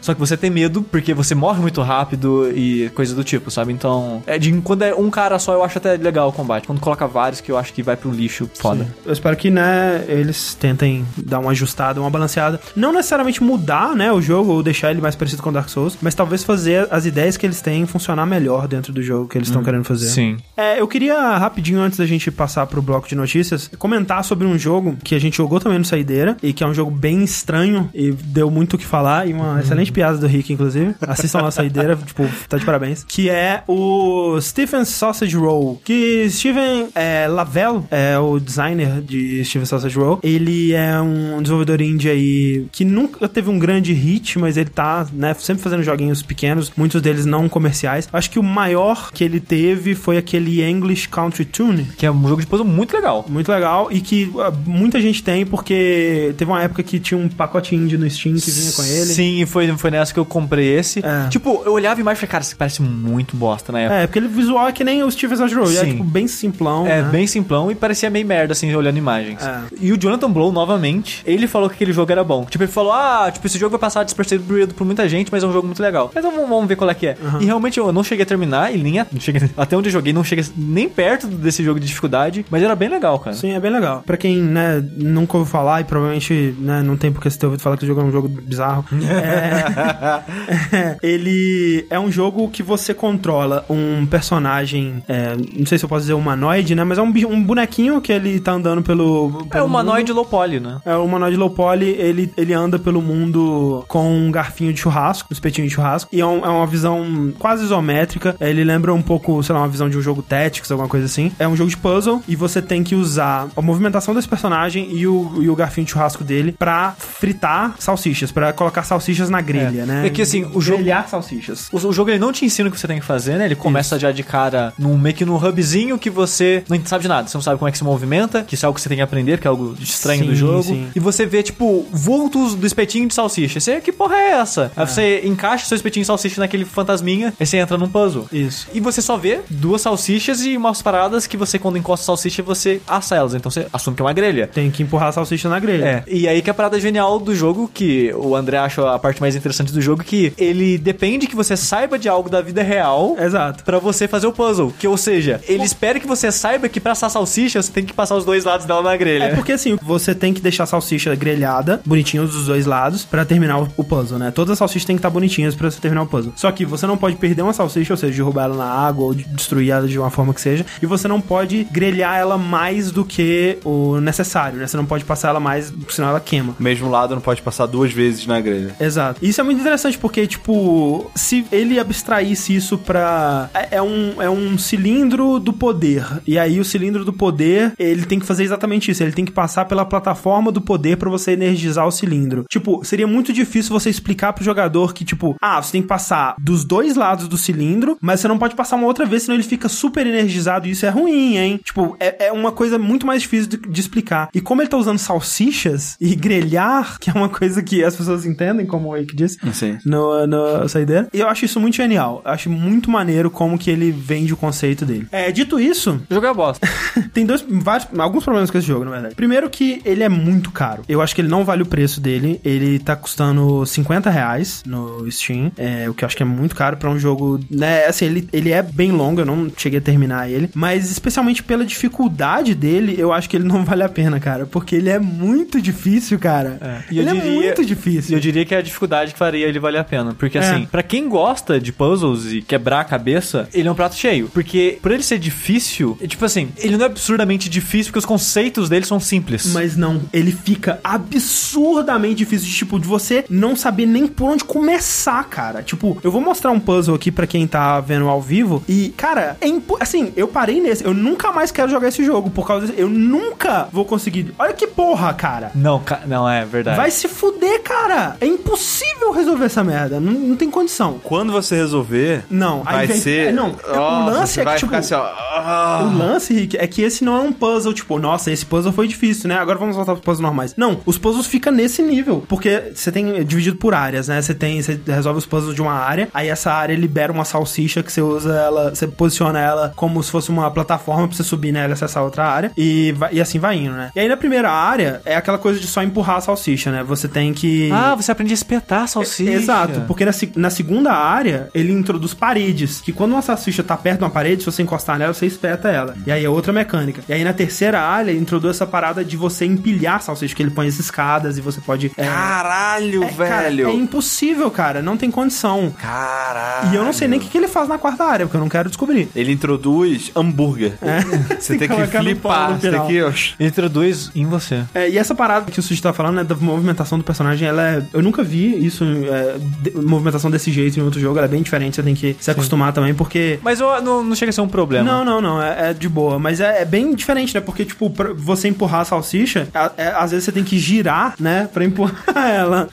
Só que você tem medo porque você morre muito rápido e coisa do tipo, sabe? Então, é de, quando é um cara só, eu acho até legal o combate. Quando coloca vários, que eu acho que vai pro lixo, foda. Eu espero que, né, eles tentem dar uma ajustada, uma balanceada. Não necessariamente mudar, né, o jogo ou deixar ele mais parecido com Dark Souls, mas talvez fazer as ideias que eles têm funcionar melhor dentro do jogo que eles estão querendo fazer. Sim. É, eu queria rapidinho, antes da gente passar pro bloco de notícias, comentar sobre um jogo que a gente jogou também no Saideira e que é um jogo bem estranho e deu muito o que falar e uma excelente piada do Rick, inclusive. Assistam lá a Saideira, *laughs* tipo, tá de parabéns. Que é o Stephen Sausage Roll, que Steven é, Lavelle é o designer de Steven Sausage Roll. Ele é um desenvolvedor indie aí que nunca teve um grande hit, mas ele tá, né, sempre fazendo joguinhos pequenos, muitos deles não comerciais. Acho que o maior que ele teve foi aquele English Country Tune, Que é um jogo de puzzle muito legal. muito legal e que uh, muita gente tem porque teve uma época que tinha um pacote indie no Steam que vinha com ele. Sim, foi, foi nessa que eu comprei esse. É. Tipo, eu olhava a imagem e falei, cara, isso parece muito bosta na época. É, porque ele visual é que nem o Steven Sausage Roll, ele é tipo bem simplão, É, né? bem simplão e parecia meio merda, assim, olhando imagens. É. E o Jonathan Blow, novamente, ele falou que aquele jogo era bom. Tipo, ele falou, ah, tipo, esse jogo vai passar despercebido por muita gente, mas é um jogo muito legal. Então vamos, ver qual é que é. E realmente eu não cheguei a terminar, e nem a- cheguei- *laughs* até onde eu joguei, não cheguei nem perto desse jogo de dificuldade, mas era bem legal, cara. Sim, é bem legal. Pra quem, né, nunca ouviu falar e provavelmente, né, não tem porque você ter ouvido falar que o jogo é um jogo bizarro. É, *laughs* ele é um jogo que você controla um personagem, é, não sei se eu posso dizer humanoide, né, mas é um, um bonequinho que ele tá andando pelo... É pelo o humanoide low poly, né? É, o humanoide low poly, ele, ele anda pelo mundo com um garfinho de churrasco, um espetinho de churrasco, e é, um- é uma visão quase isométrica. Ele lembra um pouco, sei lá, uma visão de um jogo Tactics, alguma coisa assim. É um jogo de puzzle, e você tem que usar a movimentação desse personagem e o, e o garfinho de churrasco dele pra fritar salsichas, pra colocar salsichas na grelha, É. né? É que, assim, o jogo- Grelhar salsichas. O, o jogo ele não te ensina o que você tem que fazer, né? Ele começa já de cara num meio que num hubzinho que você não sabe de nada. Você não sabe como é que se movimenta, que isso é algo que você tem que aprender, que é algo estranho Sim, do jogo. sim. E você vê, tipo, vultos do espetinho de salsicha. Você, que porra é essa? Aí você encaixa seu espetinho de salsicha naquele fantasminha, aí você entra num puzzle. Isso. E você só vê duas salsichas e umas paradas que você, quando encosta a salsicha, você assa elas. Então você assume que é uma grelha. Tem que empurrar a salsicha na grelha. É, e aí que a parada genial do jogo, que o André acha a parte mais interessante do jogo, que ele depende que você saiba de algo da vida real Exato. Pra você fazer o puzzle. Que, ou seja, ele espera que você saiba que pra assar salsicha, você tem que passar os dois lados dela na grelha. É porque assim, você tem que deixar a salsicha grelhada, bonitinha dos dois lados, pra terminar o- o puzzle, né? Todas as salsichas têm que estar bonitinhas pra você terminar o puzzle. Só que você não pode perder uma salsicha, ou seja, derrubar ela na água ou de- destruir ela de uma forma que seja. E você não pode grelhar ela mais do que o necessário, né? Você não pode passar ela mais, senão ela queima. Mesmo lado não pode passar duas vezes na grelha. Exato. Isso é muito interessante porque, tipo, se ele abstraísse isso pra. É, é um, é um cilindro do poder. E aí, o cilindro do poder, ele tem que fazer exatamente isso. Ele tem que passar pela plataforma do poder pra você energizar o cilindro. Tipo, seria muito difícil você explicar pro jogador que, tipo, ah, você tem que passar dos dois lados do cilindro, mas você não pode passar uma outra vez, senão ele fica super energizado. E isso é ruim, hein? Tipo, é, é uma coisa muito mais difícil de, de explicar. E como ele tá usando salsichas e grelhar, *laughs* que é uma coisa que as pessoas entendem, como o Wake disse, Sim. no, no saideira. E eu acho isso muito genial. Eu acho muito maneiro como que ele vende o conceito dele. É, dito isso, O jogo é bosta. *laughs* tem dois, vários, alguns problemas com esse jogo, na verdade. Primeiro que ele é muito caro. Eu acho que ele não vale o preço dele. Ele tá custando 50 reais no Steam, é, o que eu acho que é muito caro pra um jogo, né? Assim, ele, ele é bem longo, eu não cheguei a terminar ele. Mas especialmente pela dificuldade dele, eu acho que ele não *laughs* vale a pena, cara. Porque ele é muito difícil, cara. E eu ele é diria- muito E difícil. eu diria que é a dificuldade que faria ele valer a pena. Porque, É. assim, pra quem gosta de puzzles e quebrar a cabeça, ele é um prato cheio. Porque, por ele ser difícil, é tipo assim, ele não é absurdamente difícil porque os conceitos dele são simples. Mas não, ele fica absurdamente difícil de, tipo, de você não saber nem por onde começar, cara. Tipo, eu vou mostrar um puzzle aqui pra quem tá vendo ao vivo e, cara, é impo- assim, eu parei nesse, eu nunca mais quero jogar esse jogo por causa desse, eu nunca vou conseguir. Olha que porra, cara. Não, ca- não é verdade. Vai se fuder, cara. É impossível resolver essa merda. Não, não tem condição. Quando você resolver, Não, vai vem- ser. é, não, o Nossa, lance é que, tipo, assim, ah. O lance, Rick, é que esse não é um puzzle, tipo, nossa, esse puzzle foi difícil, né? Agora vamos voltar pros puzzles normais. Não, os puzzles ficam nesse nível. Porque você tem é dividido por áreas, né? Você tem. Você resolve os puzzles de uma área, aí essa área libera uma salsicha que você usa ela. Você posiciona ela como se fosse uma plataforma pra você subir nela e acessar outra área. E, vai- e assim vai indo, né? E aí na primeira área é aquela coisa de só empurrar a salsicha, né? Você tem que. Ah, você aprende a espetar a salsicha. Exato, porque na, na segunda área ele introduz paredes, que quando uma salsicha tá perto de uma parede, se você encostar nela, você espeta ela. E aí é outra mecânica. E aí na terceira área ele introduz essa parada de você empilhar a salsicha, que ele põe as escadas e você pode. é, Caralho, é, cara, velho. é impossível, cara. Não tem condição. Caralho. E eu não sei nem o que, que ele faz na quarta área, porque eu não quero descobrir. Ele introduz hambúrguer. *laughs* Você tem que flipar. Você tem que. ó, Introduz em você. É, e essa parada que o Sushi tá falando, né, da movimentação do personagem, ela é. Eu nunca vi isso, é, de- movimentação desse jeito em outro jogo, ela é bem diferente, você tem que se acostumar também, porque. Mas não, não chega a ser um problema. Não, não, não, é, é de boa. Mas é, é bem diferente, né? Porque, tipo, pra você empurrar a salsicha, é, às vezes você tem que girar, né? Pra empurrar *laughs* ela.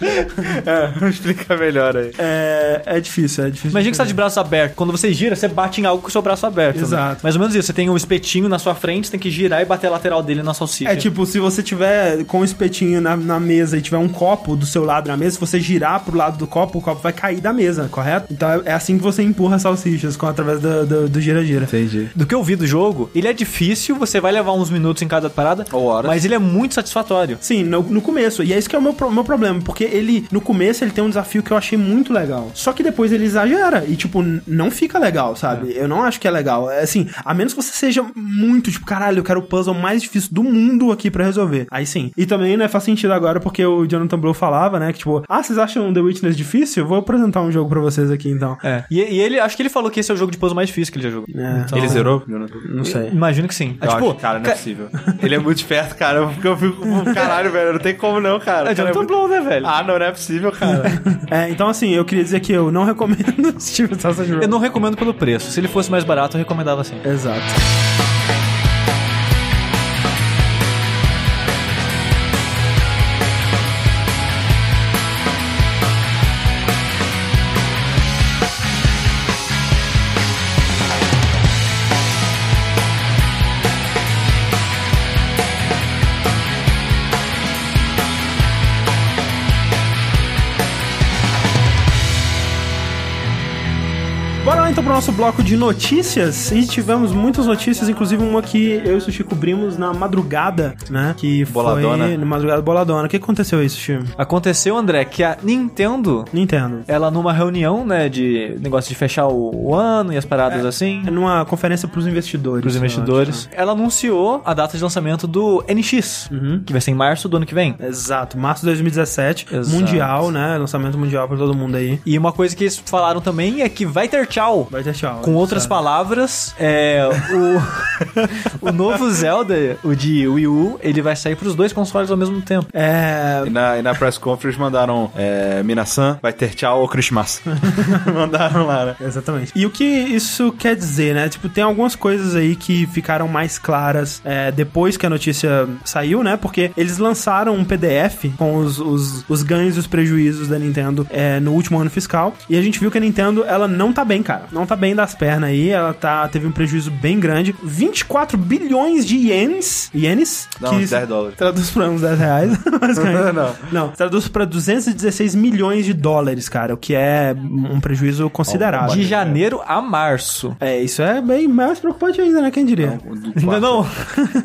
É, explica melhor aí. É, é difícil, é difícil. Imagina que você tá de braço aberto. Quando você gira, você bate em algo com o seu braço aberto. né? Exato. Mais ou menos isso. Você tem um espetinho na sua frente, você tem que girar e bater a lateral dele na salsicha. É tipo, se você tiver com o espetinho na, na mesa e tiver um copo do seu lado na mesa, se você girar pro lado do copo, o copo vai cair da mesa, correto? Então é, é assim que você empurra as salsichas, com, através do, do, do gira-gira. Entendi. Do que eu vi do jogo, ele é difícil, você vai levar uns minutos em cada parada, Ou horas. mas ele é muito satisfatório. Sim, no, no começo. E é isso que é o meu, meu problema. Porque ele, no começo, ele tem um desafio que eu achei muito legal. Só que depois ele exagera. E, tipo, não fica legal, sabe? Eu não acho que é legal. É assim, a menos que você seja muito, tipo, caralho, eu quero o puzzle mais difícil do mundo aqui pra resolver. Aí sim. E também, né, faz sentido agora porque o Jonathan Blow falava, né, que, tipo, ah, vocês acham The Witness difícil? Vou apresentar um jogo pra vocês aqui, então. É. E, e ele, acho que ele falou que esse é o jogo de puzzle mais difícil que ele já jogou. É. Então, Ele zerou? Não sei. Imagino que sim. É, Eu tipo, acho, cara, não é possível. Ele é muito esperto, cara. Porque eu fico, caralho, velho, não tem como não, cara. é cara Jonathan muito- Blow, né, velho? Ah, não, não é possível, cara. *laughs* É, então, assim, eu queria dizer que eu não recomendo *laughs* Steve Sausage Roll. Eu não recomendo pelo preço. Se ele fosse mais barato, eu recomendava sim. Exato. Então pro nosso bloco de notícias. E tivemos muitas notícias, inclusive uma que eu e o Sushi cobrimos na madrugada, né? Que Boladona. foi na madrugada boladona. O que aconteceu aí, Sushi? Aconteceu, André, que a Nintendo, Nintendo. ela numa reunião, né, de negócio de fechar o, o ano e as paradas assim, É numa conferência pros investidores. pros eu investidores, acho, ela anunciou a data de lançamento do NX, Uhum. que vai ser em março do ano que vem. Exato, março de 2017, Exato. mundial, né? Lançamento mundial pra todo mundo aí. E uma coisa que eles falaram também é que vai ter tchau. Vai ter. Com outras sabe? palavras, é, o, *laughs* o novo Zelda, o de Wii U, ele vai sair pros dois consoles ao mesmo tempo. É. E na, e na press conference mandaram é, Minasan, vai ter tchau ou Christmas. *laughs* mandaram lá, né? Exatamente. E o que isso quer dizer, né? Tipo, tem algumas coisas aí que ficaram mais claras é, depois que a notícia saiu, né? Porque eles lançaram um PDF com os, os, os ganhos e os prejuízos da Nintendo é, no último ano fiscal. E a gente viu que a Nintendo, ela não tá bem, cara. Não tá bem das pernas aí. Ela tá, teve um prejuízo bem grande. 24 bilhões de ienes. Ienes? Não, uns 10 dólares. Traduz pra uns 10 reais. *laughs* basicamente. *laughs* Não. Não, traduz pra 216 milhões de dólares, cara. O que é um prejuízo considerável. De janeiro a março. É, isso é bem mais preocupante ainda, né? Quem diria? Ainda não.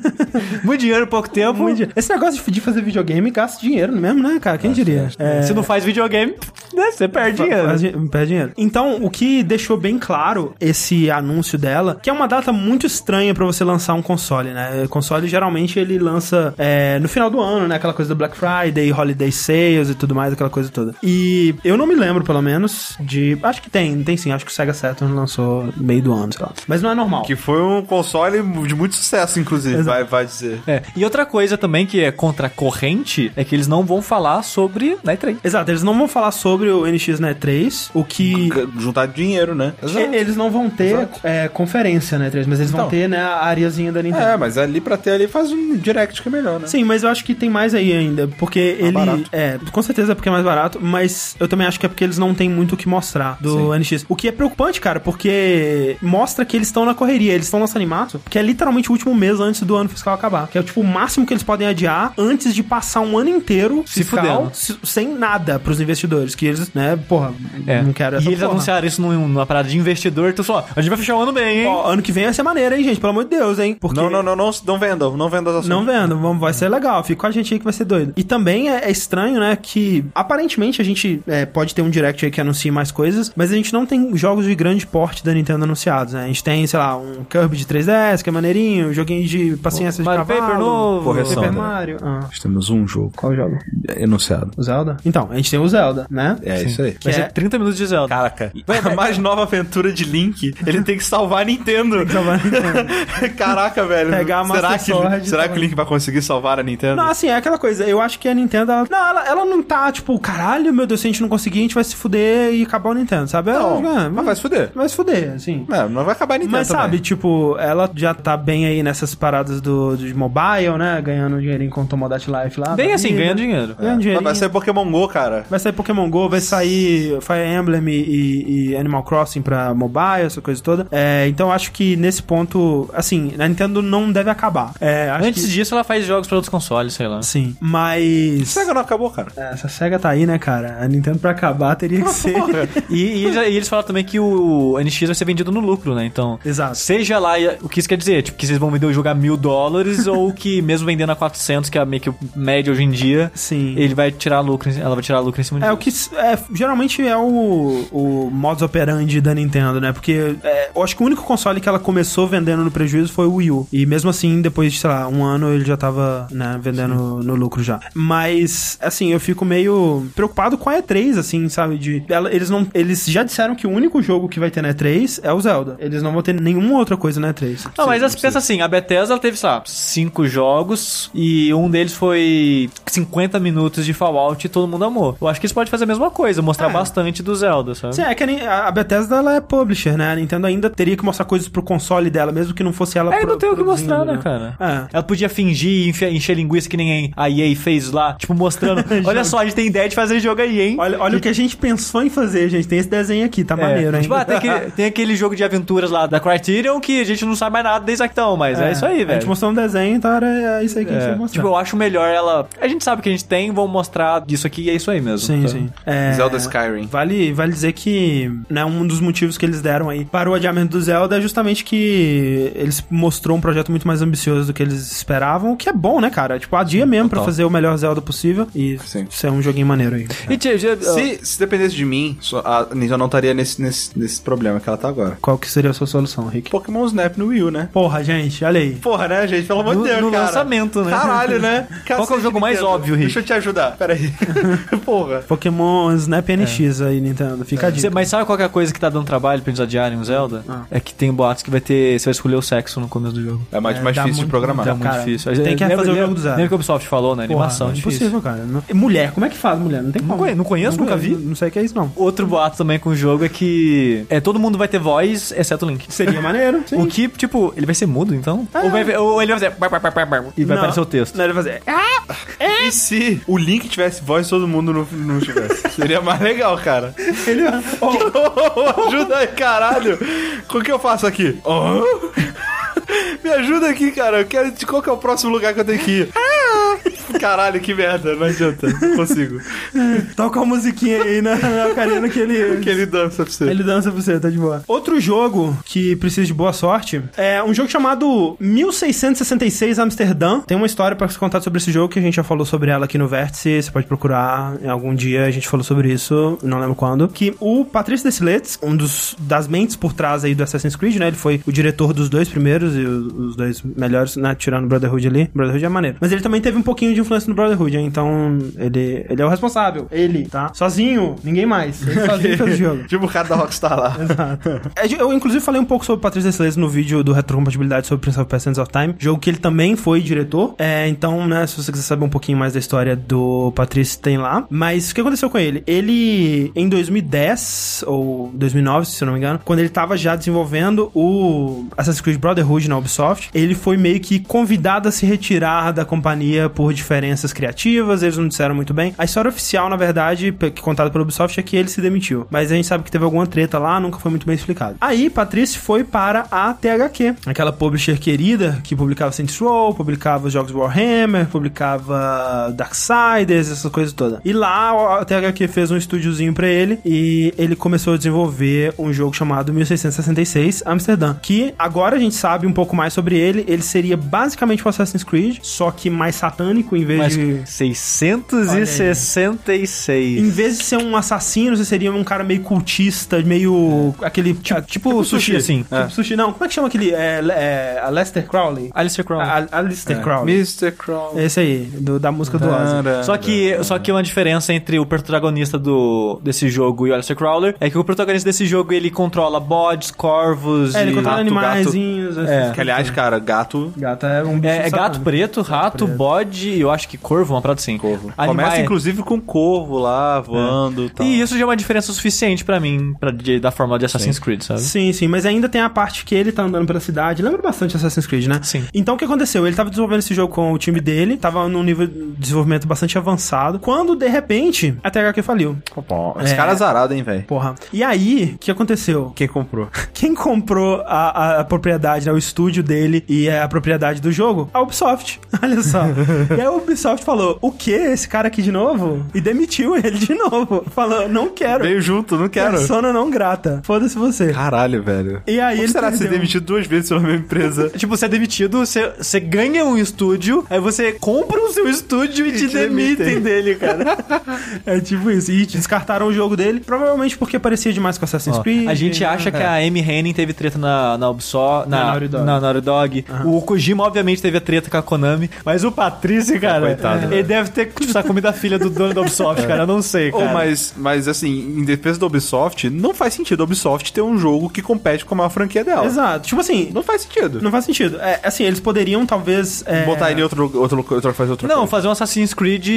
*laughs* Muito dinheiro, pouco tempo. Muito dinheiro. Esse negócio de- fazer videogame gasta dinheiro mesmo, né, cara? Quem diria? É, Se não faz videogame, né, você perde dinheiro. perde dinheiro. Então, o que deixou bem claro esse anúncio dela, que é uma data muito estranha pra você lançar um console, né? O console geralmente ele lança é, no final do ano, né? Aquela coisa do Black Friday, Holiday Sales e tudo mais, aquela coisa toda. E eu não me lembro, pelo menos, de. Acho que tem, tem sim. Acho que o Sega Saturn lançou meio do ano, sei lá. Mas não é normal. Que foi um console de muito sucesso, inclusive, vai, vai dizer. É, e outra coisa também que é contracorrente é que eles não vão falar sobre Night Train. Exato, eles não vão falar sobre o NX Net 3, o que. Juntar dinheiro, né? E- Eles não vão ter é, conferência, né, 3, mas eles vão Então. ter, né, a areazinha da Nintendo. É, mas ali pra ter ali faz um direct que é melhor, né? Sim, mas eu acho que tem mais aí ainda, porque ele... barato. É, com certeza é porque é mais barato, mas eu também acho que é porque eles não têm muito o que mostrar do NX. O que é preocupante, cara, porque mostra que eles estão na correria, eles estão lançando março, que é literalmente o último mês antes do ano fiscal acabar. Que é, tipo, o máximo que eles podem adiar antes de passar um ano inteiro Se fiscal fudendo. se- sem nada pros investidores, que eles, né, porra, É. não quero e essa eles porra. anunciaram isso num- numa parada de de investidor, tu só, a gente vai fechar o ano bem, hein? Ó, ano que vem vai ser maneiro, hein, gente? Pelo amor de Deus, hein? Porque Não, não, não, não, não vendam, não vendam as ações. Não vendo, vamos, vai ser legal. Fica com a gente aí que vai ser doido. E também é, é estranho, né, que aparentemente a gente é, pode ter um direct aí que anuncie mais coisas, mas a gente não tem jogos de grande porte da Nintendo anunciados, né? A gente tem, sei lá, um Kirby de 3DS, que é maneirinho, um joguinho de paciência de Mario cavalo. Paper novo. Correção, Paper né? Mario. Ah, Nós temos um jogo qual jogo? enunciado. O Zelda? Então, a gente tem o Zelda, né? É isso aí. Vai Que é- ser 30 minutos de Zelda. Caraca, *laughs* mais nova aventura de Link, ele tem que salvar a Nintendo. salvar a Nintendo. *laughs* Caraca, velho. Pegar a será que, Sword será que o Link vai conseguir salvar a Nintendo? Não, assim, é aquela coisa. Eu acho que a Nintendo, ela, não, ela, ela não tá, tipo, caralho, meu Deus, se a gente não conseguir, a gente vai se fuder e acabar o Nintendo, sabe? Não, Ela, é, mas vai se fuder. vai se fuder, assim. Não, não vai acabar a Nintendo Mas também. sabe, tipo, ela já tá bem aí nessas paradas do, de mobile, né? Ganhando dinheirinho com o Tomodachi Life lá. Bem assim, vida. ganhando dinheiro. Ganhando Mas dinheirinho. vai sair Pokémon GO, cara. Vai sair Pokémon GO, vai sair Fire Emblem e, e- e Animal Crossing pra mobile, essa coisa toda. É, então eu acho que nesse ponto, assim, a Nintendo não deve acabar. É, acho Antes que, disso, ela faz jogos pra outros consoles, sei lá. Sim, mas... Sega não acabou, cara. É, Essa SEGA tá aí, né, cara? A Nintendo pra acabar teria que ser... E, e eles, e eles falaram também que o NX vai ser vendido no lucro, né? Então, Exato. seja lá o que isso quer dizer, tipo, que vocês vão vender o jogo a mil dólares *laughs* ou que mesmo vendendo a 400, que é meio que o médio hoje em dia, Sim. ele vai tirar lucro, ela vai tirar lucro em cima É o disso. que é, geralmente é o, o modus operandi da Nintendo, né? Porque é, eu acho que o único console que ela começou vendendo no prejuízo foi o Wii U. E mesmo assim, depois de, sei lá, um ano ele já tava, né, vendendo no lucro já. Mas, assim, eu fico meio preocupado com a E3, assim, sabe? De, ela- eles, não, eles já disseram que o único jogo que vai ter na E3 é o Zelda. Eles não vão ter nenhuma outra coisa na E3. Não, mas assim, pensa assim, a Bethesda ela teve, sei lá, cinco jogos e um deles foi 50 minutos de Fallout e todo mundo amou. Eu acho que eles podem fazer a mesma coisa, mostrar É. bastante do Zelda, sabe? Sim, é que a Bethesda ela é publisher, né? A Nintendo ainda teria que mostrar coisas pro console dela, mesmo que não fosse ela É, pro- não tem o que mostrar, né, cara? É. Ela podia fingir e encher linguiça que nem a EA fez lá, tipo, mostrando. *laughs* Olha só, a gente tem ideia de fazer jogo aí, hein? Olha, olha o que a gente pensou em fazer, gente. Tem esse desenho aqui, tá É, maneiro, hein? Tipo, ah, tem, aquele, tem aquele jogo de aventuras lá da Criterion que a gente não sabe mais nada desde então, mas é, isso aí, A velho. gente mostrou um desenho, então era isso aí que a gente É, ia mostrar. tipo, eu acho melhor ela. A gente sabe o que a gente tem, vamos mostrar disso aqui e é isso aí mesmo. Sim, tá? sim. É, Zelda Skyrim. Vale, vale dizer que né, um dos motivos que eles deram aí para o adiamento do Zelda é justamente que eles mostrou um projeto muito mais ambicioso do que eles esperavam, o que é bom, né, cara? Tipo, adia mesmo pra total. fazer o melhor Zelda possível e Sim. ser um joguinho maneiro aí. E, tia, já- Se, se dependesse de mim, a Nintendo não estaria nesse, nesse, nesse problema que ela tá agora. Qual que seria a sua solução, Rick? Pokémon Snap no Wii U, né? Porra, gente, olha aí. Porra, né, gente? Pelo amor No- de Deus, no cara. lançamento, né? Caralho, né? *laughs* Qual que é o jogo mais Nintendo. óbvio, Rick? Deixa eu te ajudar. Pera aí. *laughs* Porra. Pokémon Snap NX aí, Nintendo. Fica a dica. Cê- mas sabe qual que é a coisa que tá dando trabalho pra eles adiarem o Zelda? Ah. É que tem boatos que vai ter. Você vai escolher o sexo no começo do jogo. É mais, É, mais difícil de muito- programar. dá É muito cara, difícil. tem que Lembra- fazer o jogo do Zelda. Lembra que a Ubisoft falou, né? Porra, Animação, é difícil. impossível, cara. Não- Mulher, como é que faz mulher? Não tem Não como. não conheço, nunca vi. Não sei o que é isso, não. Outro boato também com o jogo é que é, todo mundo vai ter voz, exceto o Link. Seria maneiro. *laughs* Sim. O que, tipo, ele vai ser mudo, então? Ou, vai- ou ele vai fazer... E vai Não. aparecer o texto. Não, ele vai fazer. E se o Link tivesse voz todo mundo não, não tivesse? Seria mais legal, cara. Ele. *laughs* Oh, ajuda aí, caralho. *laughs* O que eu faço aqui? Oh. *laughs* Me ajuda aqui, cara. Eu quero. Qual que é o próximo lugar que eu tenho que ir? Caralho, que merda. Não adianta. Não consigo. toca uma musiquinha aí na, na ocarina que ele. Que ele dança pra você. Ele dança pra você, tá de boa. Outro jogo que precisa de boa sorte é um jogo chamado 1666 Amsterdã. Tem uma história pra se contar sobre esse jogo que a gente já falou sobre ela aqui no Vértice. Você pode procurar em algum dia. A gente falou sobre isso, não lembro quando. Que o Patrício Desilets, um dos das mentes por trás aí do Assassin's Creed, né? Ele foi o diretor dos dois primeiros e os, os dois melhores, né? Tirando o Brotherhood ali. Brotherhood é maneiro. Mas ele também teve um pouquinho de influência no Brotherhood, então ele, ele é o responsável. Ele, tá? Sozinho, ninguém mais. Ele sozinho fez o *laughs* jogo. Tipo o cara da Rockstar lá. *laughs* É, Eu, inclusive, falei um pouco sobre Patrícia Desilets no vídeo do Retrocompatibilidade sobre Prince of Persia Sands of Time, jogo que ele também foi diretor. É, então, né, se você quiser saber um pouquinho mais da história do Patrício, tem lá. Mas o que aconteceu com ele? Ele, em 2010, ou 2009, se eu não me engano, quando ele tava já desenvolvendo o Assassin's Creed Brotherhood na Ubisoft, ele foi meio que convidado a se retirar da companhia por diferenças criativas, eles não disseram muito bem. A história oficial, na verdade, contada pelo Ubisoft, é que ele se demitiu. Mas a gente sabe que teve alguma treta lá, nunca foi muito bem explicado. Aí, Patrícia foi para a THQ, aquela publisher querida que publicava Saints Row, publicava os jogos Warhammer, publicava Darksiders, essas coisas todas. E lá a THQ fez um estúdiozinho pra ele e ele começou a desenvolver um jogo chamado 1666 Amsterdã, que agora a gente sabe um pouco mais sobre ele. Ele seria basicamente um Assassin's Creed, só que mais satânico em vez Mas de 666. em vez de ser um assassino, você seria um cara meio cultista, meio aquele tipo, tipo sushi, assim. Tipo sushi, não. Como é que chama aquele é, é, a Lester Crowley? Alistair Crowley. A, a Alistair Crowley. Mr. Crow. Esse aí, do- da música do Ozzy. Só que, só que uma diferença entre o protagonista do, desse jogo e o Alistair Crowler é que o protagonista desse jogo ele controla bodes, corvos É, ele e... controla gato, animaizinhos. essas Que, aliás, cara, gato Gata é um bicho É, é gato preto, rato, preto. bode e eu acho que corvo, uma parada assim. Corvo. começa, inclusive, com corvo lá, voando e tal. E isso já é uma diferença suficiente pra mim, pra, de- da forma de Assassin's Creed, sabe? Sim, sim, mas ainda tem a parte que ele tá andando pela cidade. Lembra bastante Assassin's Creed, né? Sim. Então o que aconteceu? Ele tava desenvolvendo esse jogo com o time dele, tava num nível de desenvolvimento bastante avançado. Quando, de repente, a THQ faliu. Bom, esse É. cara é azarado, hein, velho. Porra. E aí, o que aconteceu? Quem comprou? *laughs* Quem comprou a, a propriedade, né, o estúdio dele e a propriedade do jogo? A Ubisoft. *laughs* Olha só. e aí a Ubisoft falou: o quê? Esse cara aqui de novo? E demitiu ele de novo. Falou: não quero. Veio junto, não quero. Persona não grata. Foda-se você. Caralho, velho. E aí Como ele será ser perdeu. demitido duas vezes pela mesma empresa? *laughs* Tipo, você é demitido, você, você ganha um estúdio, aí você compra o seu estúdio e, te, te demitem demitem. dele, cara. *laughs* É tipo isso. E descartaram o jogo dele, provavelmente porque parecia demais com Assassin's Ó, Creed. a gente acha que a Amy Henning teve treta na, na Ubisoft, na, Na Naughty Dog. na Naughty Dog. O Kojima, obviamente, teve a treta com a Konami. Mas o Patrício, cara, Coitado. ele deve ter tipo, comido a filha do dono da Ubisoft, cara. Eu não sei, cara. Ou, mas, mas assim, em defesa da Ubisoft, não faz sentido a Ubisoft ter um jogo que compete com a maior franquia dela. Exato. Tipo assim, Não faz sentido. não faz sentido. É, assim, eles poderiam talvez. É, Botar ele em outro, outro, outro, fazer outra Não, coisa. fazer um Assassin's Creed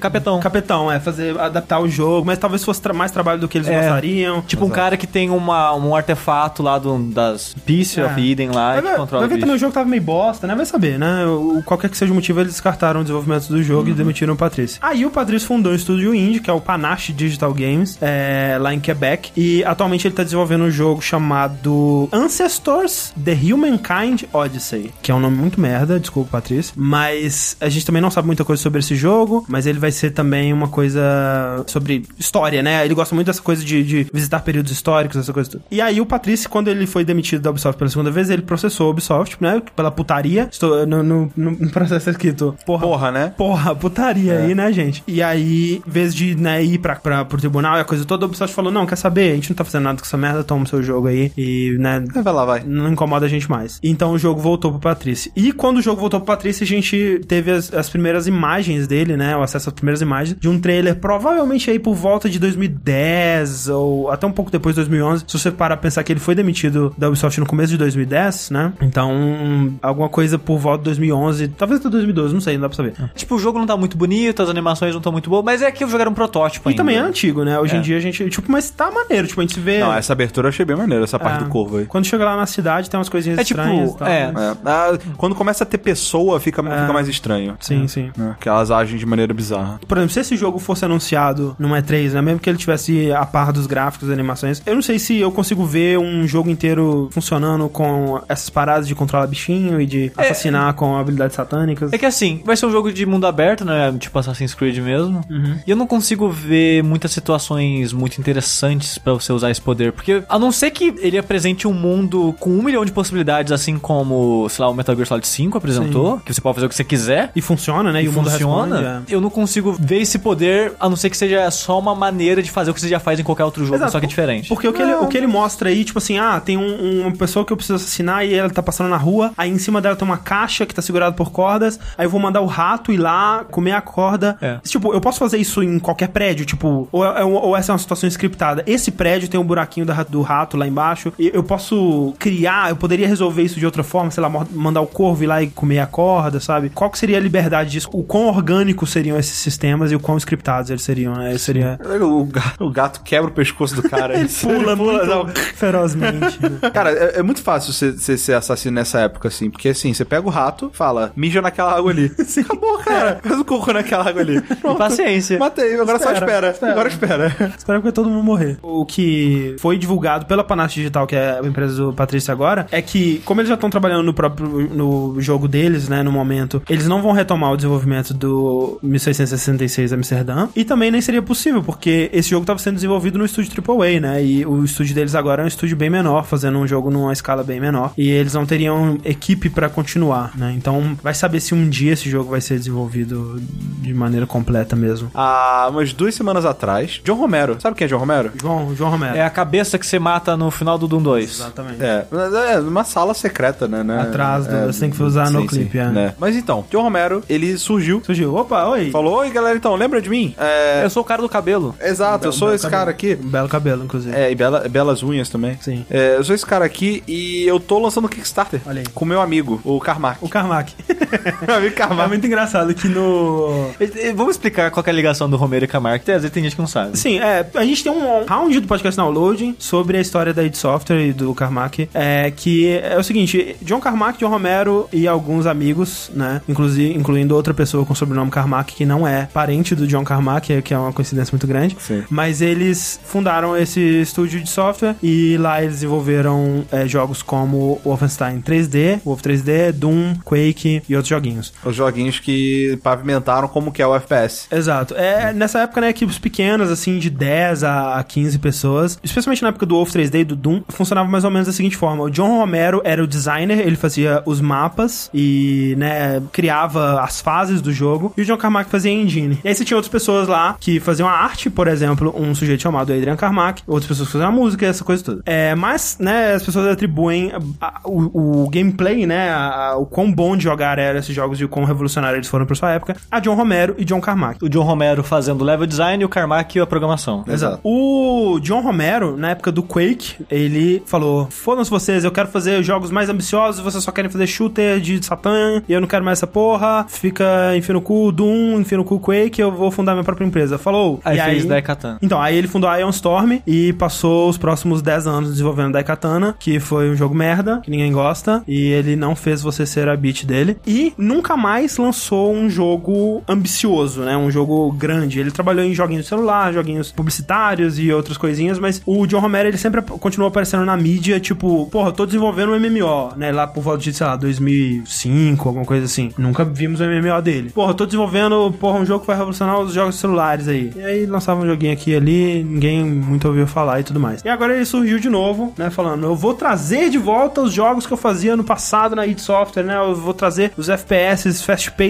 capetão. Capetão, é, fazer, adaptar o jogo, mas talvez fosse tra- mais trabalho do que eles É. gostariam. Tipo um cara que tem uma, um artefato lá do, das Piece É. of Eden lá Vai que controla vai ver bicho. também o jogo tava meio bosta, né? Vai saber, né? O, qualquer que seja o motivo, eles descartaram o desenvolvimento do jogo e Uhum. demitiram o Patrício. Aí o Patrício fundou um estúdio indie, que é o Panache Digital Games, é, lá em Quebec. E atualmente ele tá desenvolvendo um jogo chamado Ancestors The Humankind Odyssey, que é um nome muito merda, desculpa, Patrício. Mas a gente também não sabe muita coisa sobre esse jogo, mas ele vai ser também uma coisa sobre história, né? Ele gosta muito dessa coisa de, de visitar períodos históricos, essa coisa toda. E aí o Patrício, quando ele foi demitido da Ubisoft pela segunda vez, ele processou a Ubisoft, né? Pela putaria. Estou no, no, no processo escrito. Porra, Porra, né? Porra, putaria aí, né, gente? E aí, em vez de né, ir pra, pra, pro tribunal e a coisa toda, a Ubisoft falou: não, quer saber? A gente não tá fazendo nada com essa merda, toma o seu jogo aí e, né. Vai lá, vai. Não incomoda a gente mais. Então o jogo voltou pro Patrícia. E quando o jogo voltou pro Patrícia, a gente teve as, as primeiras imagens dele, né? O acesso às primeiras imagens de um trailer, provavelmente aí por volta de 2010 ou até um pouco depois de 2011. Se você parar pra pensar que ele foi demitido da Ubisoft no começo de 2010, né? Então, alguma coisa por volta de 2011, talvez até 2012, não sei, não dá pra saber. Tipo, o jogo não tá muito bonito, as animações não estão muito boas, mas é que o jogo era um protótipo E ainda. também é antigo, né? Hoje É. em dia a gente, tipo, mas tá maneiro, tipo, a gente vê. Não, essa abertura eu achei bem maneira, essa parte É. do corvo aí. Quando chega lá na cidade, tem umas coisinhas É tipo, estranhas e tal. é. né? É, ah, quando começa a ter pessoa, fica, fica mais estranho. Sim, sim. Que elas agem de maneira bizarra. Por exemplo, se esse jogo fosse anunciado numa E3, né? Mesmo que ele tivesse a par dos gráficos e animações, eu não sei se eu consigo ver um jogo inteiro funcionando com essas paradas de controlar bichinho e de assassinar com habilidades satânicas. É que assim, vai ser um jogo de mundo aberto, né? Tipo Assassin's Creed mesmo. Uhum. E eu não consigo ver muitas situações muito interessantes pra você usar esse poder. Porque, a não ser que ele apresente um mundo com um milhão de possibilidades, assim como, sei lá, o Metal Gear Solid 5 apresentou, que você pode fazer o que você quiser. E funciona, né? E, E o mundo funciona, responde, é. eu não consigo ver esse poder, a não ser que seja só uma maneira de fazer o que você já faz em qualquer outro jogo, Exato, só que diferente. Porque o que, ele, o que ele mostra aí, tipo assim, ah, tem um- uma pessoa que eu preciso assassinar e ela tá passando na rua, aí em cima dela tem uma caixa que tá segurada por cordas, aí eu vou mandar o rato ir lá, comer a corda. É. Tipo, eu posso fazer isso em qualquer prédio, tipo, ou, é- ou essa é uma situação scriptada. Esse prédio tem um buraquinho da- do rato lá embaixo, e eu posso criar, eu poderia resolver isso de outra forma, sei lá, mandar o corvo ir lá e comer a corda, sabe? Qual que seria a liberdade disso? O quão orgânicos seriam esses sistemas e o quão scriptados eles seriam, né? Seria... O gato, o gato quebra o pescoço do cara. *laughs* Ele pula, muito não. ferozmente. né? *laughs* Cara, é, é muito fácil você, ser assassino nessa época, assim. Porque assim, você pega o rato, fala, mija naquela água ali. *laughs* Acabou. Acabou, cara. Faz o cocô naquela água ali. *laughs* Pronto. Paciência. Matei, agora só espera. espera. Agora espera. Espero que todo mundo morrer. O que foi divulgado pela Panache Digital, que é a empresa do Patrício agora, é que, como eles já estão trabalhando no próprio no jogo deles, né, no momento, eles não vão retomar o desenvolvimento do 1666 Amsterdã. E também nem seria possível, porque esse jogo estava sendo desenvolvido no estúdio AAA, né? E o estúdio deles agora é um estúdio bem menor, fazendo um jogo numa escala bem menor. E eles não teriam equipe pra continuar, né? Então, vai saber se um dia esse jogo vai ser desenvolvido de maneira completa mesmo. Há umas duas semanas atrás, John Romero. Sabe quem é John Romero? João, João Romero. É a cabeça que você mata no final do Doom 2. Exatamente. É, é uma sala secreta, né? né? Atrás do- É, você tem que usar no sim, clipe, sim, é. né? Mas então, John Romero, ele surgiu, Surgiu. Opa, oi. falou, oi galera, então, lembra de mim? É, Eu sou o cara do cabelo. exato, eu sou esse cara aqui. Um belo cabelo, inclusive. É, e bela- belas unhas também. Sim. É, eu sou esse cara aqui e eu tô lançando o Kickstarter Olha aí. com meu amigo, o Carmack. O Carmack. *laughs* meu amigo é Carmack. muito engraçado que no. Vamos explicar qual que é a ligação do Romero e Camargo, que às vezes tem gente que não sabe. Sim, é, a gente tem um round do podcast Downloading sobre a história da id Software e do Carmack, é, que é o seguinte, John Carmack, John Romero e alguns amigos, né, inclusive, incluindo outra pessoa com o sobrenome Carmack, que não é parente do John Carmack, que é uma coincidência muito grande, Sim. mas eles fundaram esse estúdio de software e lá eles desenvolveram é, jogos como Wolfenstein 3D, Wolf 3D, Doom, Quake e outros joguinhos. Os joguinhos que pavimentaram como que é o FPS. Exato. É, nessa época, né, equipes pequenas, assim, de 10 a 15 pessoas, especialmente na época do Wolf 3D e do Doom, funcionava mais ou menos da seguinte forma. O John Romero era o designer, ele fazia os mapas e, né, criava as fases do jogo, e o John Carmack fazia a engine. E aí você tinha outras pessoas lá que faziam a arte, por exemplo, um sujeito chamado Adrian Carmack, outras pessoas que faziam a música, essa coisa toda. É, mas, né, as pessoas atribuem a- a- o, o gameplay, né, a- o quão bom de jogar eram esses jogos e o quão revolucionário eles foram pra sua época, a John Romero e John Carmack. O John Romero fazendo level design e o Carmack a programação. Exato. O John Romero, na época do Quake, ele falou: Foda-se vocês, eu quero fazer jogos mais ambiciosos, vocês só querem fazer shooter de Satã, e eu não quero mais essa porra. Fica enfia no cu Doom, enfia no cu Quake, eu vou fundar minha própria empresa. Falou. Aí e fez Daikatan. Então, aí ele fundou a Ion Storm e passou os próximos 10 anos desenvolvendo Daikatana, que foi um jogo merda, que ninguém gosta, e ele não fez você ser a beat dele. E nunca mais lançou um jogo ambicioso, né? Um jogo grande. Ele trabalhou em joguinhos de celular, joguinhos publicitários e outras coisinhas, mas o John Romero, ele sempre continuou aparecendo na mídia, tipo, porra, tô desenvolvendo um MMO, né? Lá por volta de, sei lá, 2005, alguma coisa assim. Nunca vimos o MMO dele. Porra, tô desenvolvendo, porra, um jogo que vai revolucionar os jogos celulares aí. E aí lançava um joguinho aqui e ali, ninguém muito ouviu falar e tudo mais. E agora ele surgiu de novo, né? Falando, eu vou trazer de volta os jogos que eu fazia no passado na id Software, né? Eu vou trazer os FPS fast-paced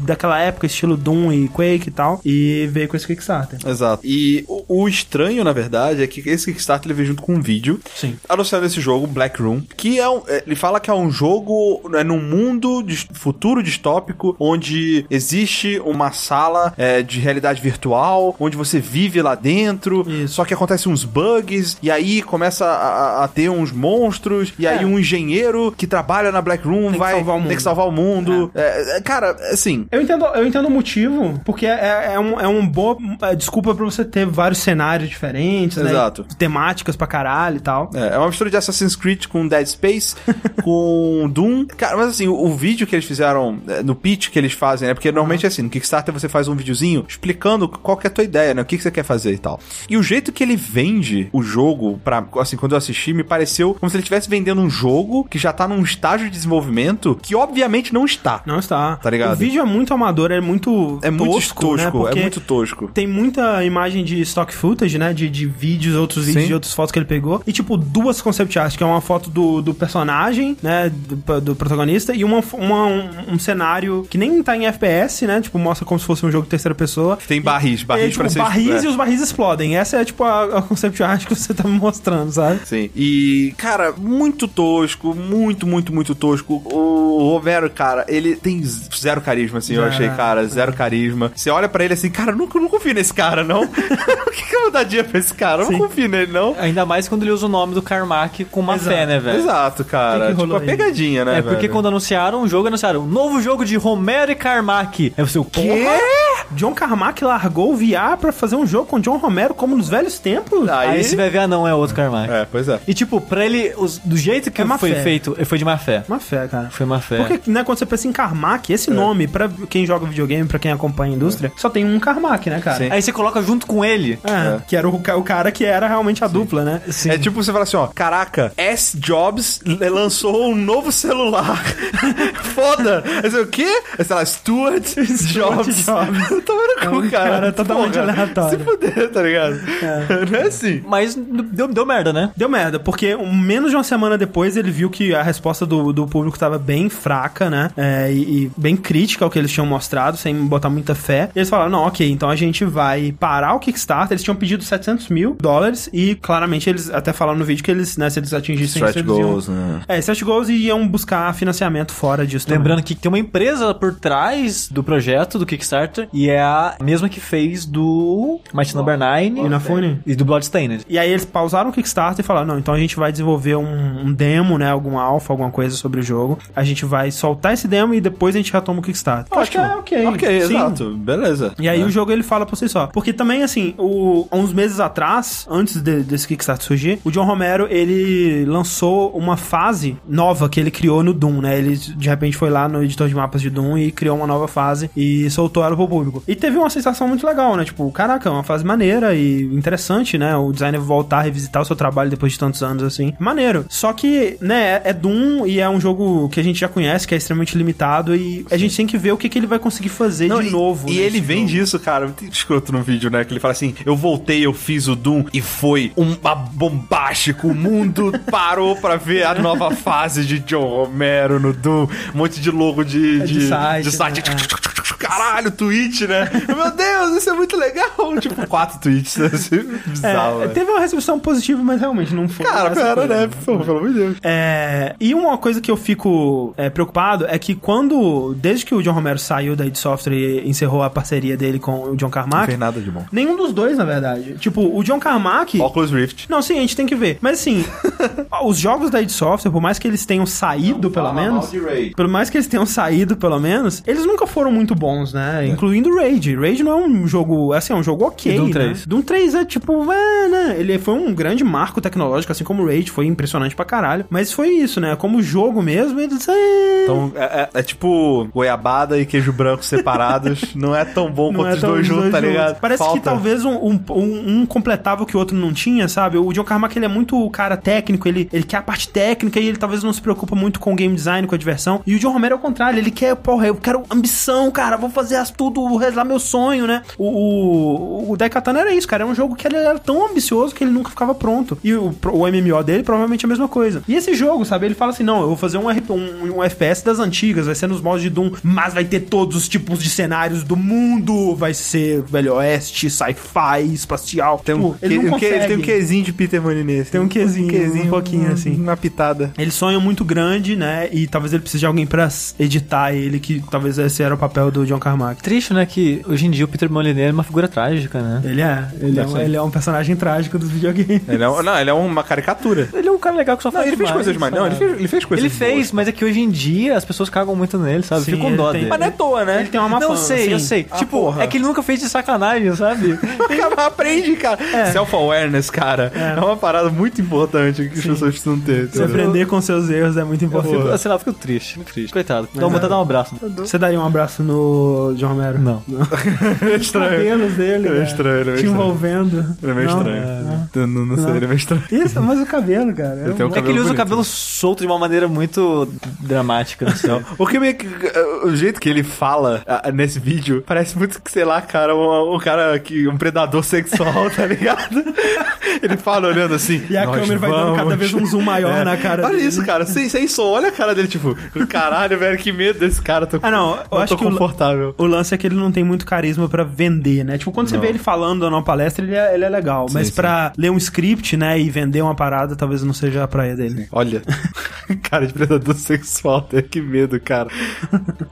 daquela época, estilo Doom e Quake e tal. E veio com esse Kickstarter. Exato. E o, o estranho, na verdade, é que esse Kickstarter ele veio junto com um vídeo Sim. anunciando esse jogo, Black Room, que é um. é, Ele fala que é um jogo é, num mundo de futuro distópico onde existe uma sala é, de realidade virtual, onde você vive lá dentro, Isso. só que acontecem uns bugs, e aí começa a, a- ter uns monstros, e aí É. um engenheiro que trabalha na Black Room que vai salvar o ter que mundo. salvar o mundo. É, é, cara, assim. Eu entendo, eu entendo o motivo, porque é, é um, é um boa é, desculpa pra você ter vários cenários diferentes, né? Exato. Temáticas pra caralho e tal. É, é uma mistura de Assassin's Creed com Dead Space, *laughs* com Doom. Cara, mas assim, o, o vídeo que eles fizeram é, no pitch que eles fazem, né? Porque normalmente é assim, no Kickstarter você faz um videozinho explicando qual que é a tua ideia, né? O que, que você quer fazer e tal. E o jeito que ele vende o jogo, pra, assim, quando eu assisti, me pareceu como se ele estivesse vendendo um jogo que já tá num estágio de desenvolvimento que obviamente não está. Não está. Tá ligado? O vídeo é muito amador, é muito É muito tosco, tosco, né? É muito tosco. Tem muita imagem de stock footage, né? De, de vídeos, outros vídeos Sim. de outras fotos que ele pegou. E, tipo, duas concept arts, que é uma foto do, do personagem, né? Do, do protagonista, e uma, uma- um, um cenário que nem tá em FPS, né? Tipo, mostra como se fosse um jogo de terceira pessoa. Tem barris, barris é, tipo, pra ser- barris é. e os barris explodem. Essa é, tipo, a, a concept art que você tá me mostrando, sabe? Sim. E, cara, muito tosco, muito, muito, muito tosco. O Romero, cara, ele tem zero carisma, assim, eu achei, cara, zero carisma. Você olha pra ele assim, cara, eu não, eu não confio nesse cara, não. *laughs* o que, que eu vou dar dia pra esse cara? Eu não confio nele, não. Ainda mais quando ele usa o nome do Carmack com uma Exato. fé, né, velho? Exato, cara. Que que Tipo, a pegadinha, né, É porque velho? quando anunciaram o jogo, anunciaram um novo jogo de Romero e Carmack. Aí você, o quê? John Carmack largou o VR pra fazer um jogo com John Romero como nos velhos tempos? Aí- Aí esse vai ver, ah, não, é outro Carmack. É, pois é. E tipo, pra ele, os- do jeito que É má foi fé. feito, foi de má fé. Uma fé, cara. Foi má fé. Porque, né, quando você pensa em Carmack, esse É. nome, pra quem joga videogame, pra quem acompanha a indústria, só tem um Carmack, né, cara? Sim. Aí você coloca junto com ele. É, que era o, o cara que era realmente a dupla, né? Sim. É tipo você fala assim, ó, caraca, S. Jobs lançou um novo celular. *laughs* Foda! Aí você, o quê? Aí, sei lá, *laughs* Stuart Jobs. Jobs. Toma no É um cara. cara totalmente aleatório. Se fuder, tá ligado? *laughs* Não é assim. Mas deu, deu merda, né? Deu merda, porque menos de uma semana depois ele viu que a resposta do, do público tava bem fraca, né? É, e, e bem crítica ao que eles tinham mostrado, sem botar muita fé. E eles falaram, não, ok, então a gente vai parar o Kickstarter. Eles tinham pedido 700 mil dólares e claramente eles até falaram no vídeo que eles, né, se eles atingissem Stretch eles iam- goals, né? É, stretch goals e iam buscar financiamento fora disso também. Lembrando que tem uma empresa por trás do projeto, do Kickstarter, e é a mesma que fez do Mighty Number 9 E na Fune? e do Bloodstained. E aí eles pausaram o Kickstarter e falaram, não, então a gente vai desenvolver um, um demo, né, algum alpha, alguma coisa sobre o jogo. A gente vai soltar esse demo e depois a gente retoma o Kickstarter. Eu acho que é ok. Ok, Sim. exato. Beleza. E aí É. o jogo ele fala por si só. Porque também, assim, o, há uns meses atrás, antes de- desse Kickstarter surgir, o John Romero, ele lançou uma fase nova que ele criou no Doom, né? Ele, de repente, foi lá no editor de mapas de Doom e criou uma nova fase e soltou ela pro público. E teve uma sensação muito legal, né? Tipo, caraca, é uma fase maneira e interessante, né? O designer voltar a revisitar o seu trabalho depois de tantos anos, assim. Maneiro. Só que, né, é Doom e é um jogo que a gente já conhece, que é extremamente limitado e a gente tem que ver o que, que ele vai conseguir fazer Não, de e- novo. E nesse ele vem jogo. disso, cara. Muito escroto no vídeo, né? Que ele fala assim: eu voltei, eu fiz o Doom e foi um bombástico. O mundo *laughs* parou pra ver a nova fase de John Romero no Doom. Um monte de logo de, É de de, site, de site. né? Caralho, tweet, né? *laughs* Meu Deus, isso é muito legal. *laughs* Tipo, quatro tweets. Né? Assim, bizarro, É, velho. teve uma recepção positiva, mas realmente não foi. Cara, pera, coisa. né? Pô, pelo amor de Deus. É, e uma coisa que eu fico é, preocupado é que quando, desde que o John Romero saiu da id Software e encerrou a parceria dele com o John Não Carmack, fez nada de bom. nenhum dos dois, na verdade. Tipo, o John Carmack. Oculus Rift. Não, sim, a gente tem que ver. Mas assim, *laughs* os jogos da id Software, por mais que eles tenham saído, pelo Fala menos. Por mais que eles tenham saído, pelo menos, eles nunca foram muito bons, né? Incluindo o Raid. Raid não é um jogo, assim, é um jogo ok, E Doom né? 3? Doom 3 é tipo, é, né? Ele foi um grande marco tecnológico, assim como o Raid, foi impressionante pra caralho. Mas foi isso, né? Como jogo mesmo, eles... É... Então, é, é- é tipo goiabada e queijo branco separados. *laughs* não é tão bom Não quanto é os dois os juntos, tá ligado? Parece Falta. que talvez um, um, um- um completava o que o outro não tinha, sabe? O John Carmack, ele é muito o cara técnico, ele, ele quer a parte técnica e ele talvez não se preocupa muito com o game design, com a diversão. E o John Romero é o contrário, ele quer, porra, eu quero ambição, cara, vou fazer as, tudo, realizar meu sonho, né? O, o, o Daikatana era isso, cara, era um jogo que ele era tão ambicioso que ele nunca ficava pronto. E o, o MMO dele provavelmente é a mesma coisa. E esse jogo, sabe, ele fala assim, não, eu vou fazer um, RP um, um FPS das antigas, vai ser nos modos de Doom, mas vai ter todos os tipos de cenários do mundo, vai ser Velho Oeste, sci-fi, espacial. Tem um, Tipo, ele que- não um que- ele consegue. tem um quesinho de Peter Molinese. Tem um quesinho, um pouquinho, uma- assim. Uma pitada. Ele sonha muito grande, né? E talvez ele precise de alguém pra editar ele, que talvez esse era o papel do John Carmack. Triste, né, que hoje em dia o Peter Molyneux é uma figura trágica, né? Ele é, ele é, um, ele é um personagem trágico dos videogames. Ele é, um- não, ele é uma caricatura. Ele é um cara legal que só Não, faz ele fez demais, coisas mais. Não, ele fez, ele fez coisas Ele fez, boas. mas é que hoje em dia as pessoas cagam muito nele, sabe? Sim, Fica com ele dó tem- dele. Mas não é toa, né? Ele tem uma má Não sei, eu sim. sei. Ah, tipo, porra. é que ele nunca fez de sacanagem, sabe? *laughs* Aprende, cara. Self-awareness, cara, é. uma parada muito importante que as pessoas precisam ter. Se aprender com seus erros é muito Eu importante. fico, sei lá, eu fico triste, triste. Coitado. Dá vontade de dar um abraço. Você daria um abraço no John Romero? Não. *laughs* É Os estranho. cabelos dele, Ele é cara, estranho, é te envolvendo. Ele é meio Não? estranho. Eu Não, não sei, Não. ele é meio estranho. Isso, mas o cabelo, cara. Ele tem um É que ele usa o bonito. cabelo solto de uma maneira muito dramática, assim. *laughs* O que meio que. O jeito que ele fala nesse vídeo parece muito que, sei lá, cara, um, um cara que. um predador sexual, *laughs* tá ligado? Ele fala olhando assim. E a "Nós câmera vai dando cada vamos." vez um zoom maior na cara Olha dele. isso, cara. Sem, sem som, olha a cara dele, tipo, caralho, velho, que medo desse cara. Tô, Ah, não, eu acho tô que o- O lance é que ele não tem muito carisma pra vender, né? Tipo, quando você Não. vê ele falando numa palestra, ele é, ele é legal. mas sim. pra ler um script, né, e vender uma parada, talvez não seja a praia dele. Olha, *laughs* cara de predador sexual, *laughs* que medo, cara.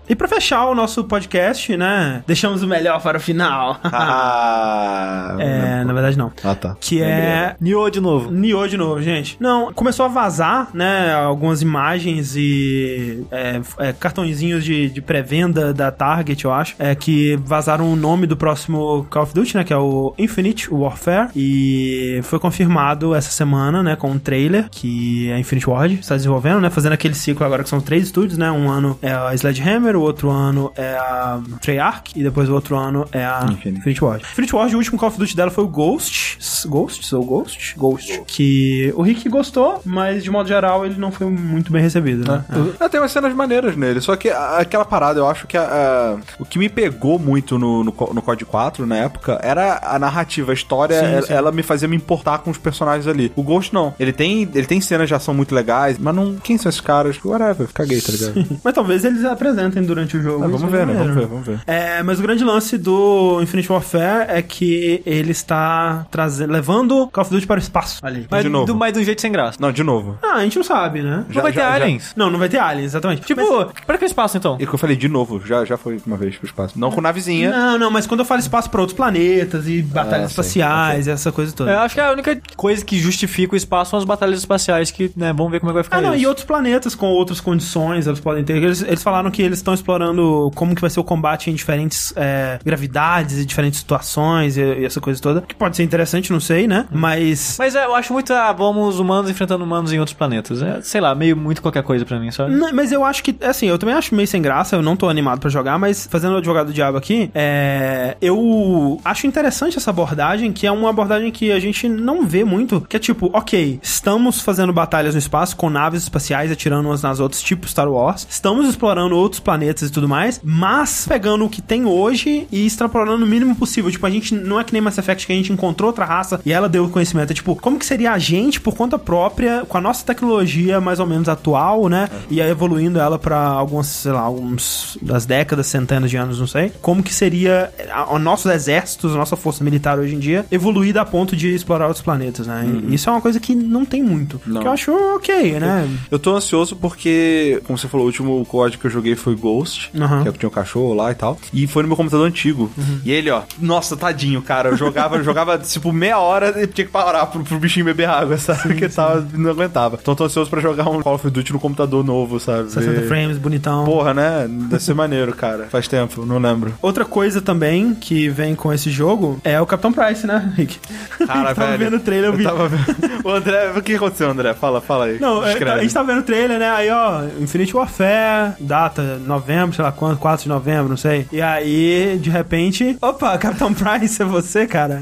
E pra fechar o nosso podcast, né, deixamos o melhor para o final. Ah, *laughs* é, na verdade não. Ah, tá. Que é Nioh de novo. Nioh de novo, gente. Não, começou a vazar, né, algumas imagens e é, é, cartõezinhos de, de pré-venda da Target Stargate, eu acho, é que vazaram o nome do próximo Call of Duty, né, que é o Infinite Warfare, e foi confirmado essa semana, né, com um trailer que a Infinite Ward está desenvolvendo, né, fazendo aquele ciclo agora que são três estúdios, né, um ano é a Sledgehammer, o outro ano é a Treyarch, e depois o outro ano é a Infinity. Infinite Ward. Infinite Ward, o último Call of Duty dela foi o Ghost, Ghost, ou Ghost? Ghost, que o Rick gostou, mas de modo geral ele não foi muito bem recebido, né? Ah, tem umas cenas maneiras nele, só que aquela parada, eu acho que a- a- o que me pegou muito no, no, no COD 4 na época era a narrativa, a história, Sim, ela, sim. ela me fazia me importar com os personagens ali. O Ghost não. Ele tem, ele tem cenas de ação muito legais, mas não. Quem são esses caras? Whatever, caguei, tá ligado? Mas talvez eles apresentem durante o jogo. Ah, vamos é ver, né? Vamos ver, vamos ver. É, mas o grande lance do Infinite Warfare é que ele está trazendo, levando Call of Duty para o espaço ali. Mas, De novo. do, mas de um jeito sem graça. Não, de novo. Ah, a gente não sabe, né? não vai ter já- já- aliens. Não, não vai ter aliens, exatamente. Tipo, pra que espaço então? E que eu falei de novo, já, já foi uma vez pro espaço. Não com navezinha. Não, não, mas quando eu falo espaço para outros planetas e batalhas Ah, sei, espaciais e essa coisa toda. Eu acho que a única coisa que justifica o espaço são as batalhas espaciais, que, né, vamos ver como é que vai ficar Ah, não, isso. e outros planetas com outras condições eles podem ter. Eles, eles falaram que eles estão explorando como que vai ser o combate em diferentes é, gravidades e diferentes situações e, e essa coisa toda. Que pode ser interessante, não sei, né? Mas. Mas é, eu acho muito, ah, vamos humanos enfrentando humanos em outros planetas. É, sei lá, meio muito qualquer coisa pra mim, sabe? Não, mas eu acho que, assim, eu também acho meio sem graça, eu não tô animado pra jogar, mas fazendo o advogado do diabo aqui, é, eu acho interessante essa abordagem, que é uma abordagem que a gente não vê muito, que é tipo, ok, estamos fazendo batalhas no espaço com naves espaciais atirando umas nas outras, tipo Star Wars, estamos explorando outros planetas e tudo mais, mas pegando o que tem hoje e extrapolando o mínimo possível. Tipo, a gente não é que nem Mass Effect que a gente encontrou outra raça e ela deu o conhecimento. É tipo, como que seria a gente por conta própria, com a nossa tecnologia mais ou menos atual, né? E aí evoluindo ela pra algumas, sei lá, alguns das décadas, centenas de anos, não sei. Como que seria a, a nossos exércitos, a nossa força militar hoje em dia, evoluída a ponto de explorar outros planetas, né? E isso é uma coisa que não tem muito. Não. Que eu acho ok, né? Eu tô ansioso porque, como você falou, o último código que eu joguei foi Ghost, Aham. que é que tinha o cachorro lá e tal. E foi no meu computador antigo. Uhum. E ele, ó, nossa, tadinho, cara. Eu jogava, eu jogava *laughs* tipo meia hora e tinha que parar pro, pro bichinho beber água, sabe? Porque tava, não aguentava. Então tô ansioso pra jogar um Call of Duty no computador novo, sabe? 60 Ver- frames, bonitão. Porra, né? Deve ser maneiro, cara. Faz tempo, não lembro. Outra coisa também que vem com esse jogo é o Capitão Price, né, Rick? Cara, *laughs* tava velho. vendo o trailer, eu vi. tava vendo. O André, o que aconteceu, André? Fala, fala aí. Não, é, Descreve. a gente tava vendo o trailer, né? Aí, ó, Infinite Warfare, data novembro, sei lá quanto, 4 de novembro, não sei. E aí, de repente, opa, Capitão Price é você, cara.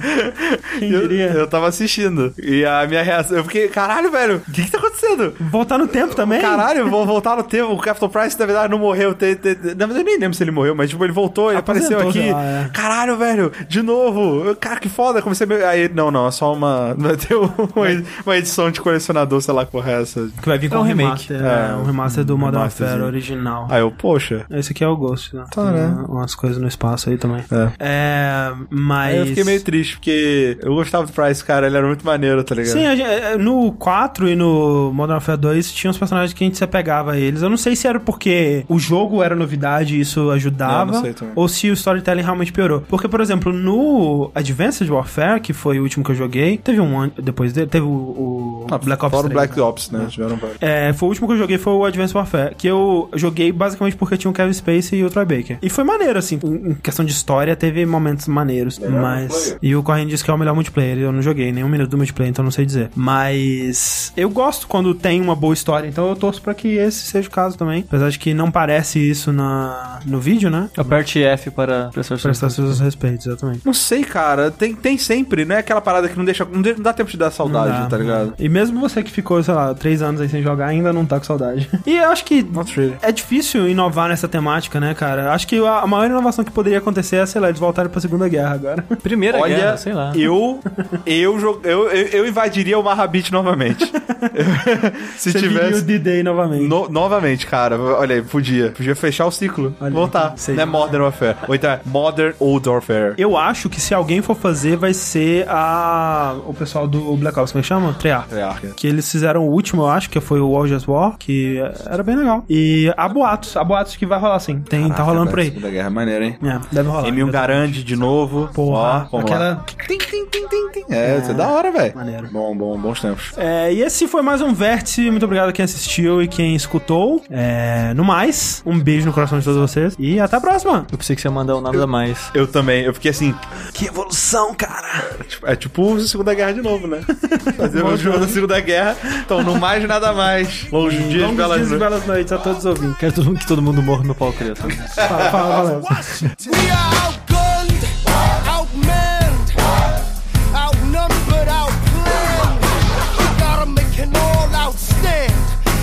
Quem Eu, diria? eu tava assistindo. E a minha reação, eu fiquei, caralho, velho, o que que tá acontecendo? Voltar no tempo também? Caralho, vou voltar no tempo. O Captain Price, na verdade, não morreu. Te- te- te- Na verdade, eu nem lembro se ele morreu, mas tipo, ele voltou, ele apareceu aqui. é. Caralho, velho, de novo. Cara, que foda. Comecei a. me- Aí, não, não, é só uma. *laughs* Vai ter uma, edição de colecionador, sei lá qual é essa. Que vai vir com É um um remake. remaster. É, É, um remaster do Modern remasterzinho. Warfare original. Aí eu, poxa. Esse aqui é o Ghost, né? Tá, Tem né? uma- umas coisas no espaço aí também. É. É, mas... Aí eu fiquei meio triste, porque eu gostava do Price, cara. Ele era muito maneiro, tá ligado? Sim, a gente- é, no 4 e no Modern Warfare 2 tinha uns personagens que a gente se apegava a eles. Eu não sei se era porque o jogo era novidade e isso ajudava, É, não também. ou se o storytelling realmente piorou. Porque, por exemplo, no Advanced Warfare, que foi o último que eu joguei, teve um ano depois dele, teve o, o Ah, Black Ops fora o 3, Black né? Ops, né? Tiveram vários. É, foi o último que eu joguei, foi o Advanced Warfare, que eu joguei basicamente porque tinha o Kevin Spacey e o Troy Baker. E foi maneiro, assim, em questão de história, teve momentos maneiros, mas... multiplayer. E o Corrine disse que é o melhor multiplayer, eu não joguei nenhum minuto do multiplayer, então não sei dizer. Mas eu gosto quando tem uma boa história, então eu torço pra que esse seja o caso também. Apesar de que não parece isso na, no vídeo, né? Aperte F para prestar sua Prestar seus respeitos, exatamente. Não sei, cara. Tem, tem sempre, não é aquela parada que não deixa. Não, dá tempo de dar saudade, dá, tá ligado? E mesmo você que ficou, sei lá, três anos aí sem jogar, ainda não tá com saudade. *laughs* E eu acho que Not really. É difícil inovar nessa temática, né, cara? Acho que a maior inovação que poderia acontecer é, sei lá, eles voltarem pra Segunda Guerra agora. *laughs* Primeira Olha, guerra, sei lá. eu eu, eu, eu eu invadiria o Marrabit novamente. *laughs* Se Você viria o tivesse D-Day novamente. No- novamente, cara. Olha aí, podia. Podia fechar o ciclo. Olha, voltar. Sei. Não é Modern Warfare. Ou então é Modern Old Warfare. Eu acho que se alguém for fazer, vai ser a o pessoal do Black Ops, como é que chama? Treyarch. Treyarch. Que eles fizeram o último, eu acho, que foi o War Just War, que era bem legal. E há boatos, há boatos que vai rolar sim. Tem, tá rolando por aí. Segunda Guerra é maneira, hein? É, deve rolar. M1 Garande de novo. Porra, Ó, aquela- lá. Tim, tim, tim, tim, tim. É, isso é da hora, velho. Maneiro. Bom, bom, bons tempos. É, e esse foi mais um Vértice. Muito obrigado a quem assistiu e quem escutou. É, no mais, um beijo no coração de todos vocês e e até a próxima. Eu pensei que você ia mandar o nada mais. Eu também, eu fiquei assim, Que evolução, cara. tipo, é tipo a Segunda Guerra de novo, né? *laughs* Fazer o jogo da Segunda Guerra, então não mais nada mais. Longos dias, Longos belas dias e noites. belas noites a todos os ouvintes. Quero todo mundo- que todo mundo morra no pau preto. Fala, fala, Valério. We are outgunned, outmanned, outnumbered, outplanned. We gotta make an all out stand.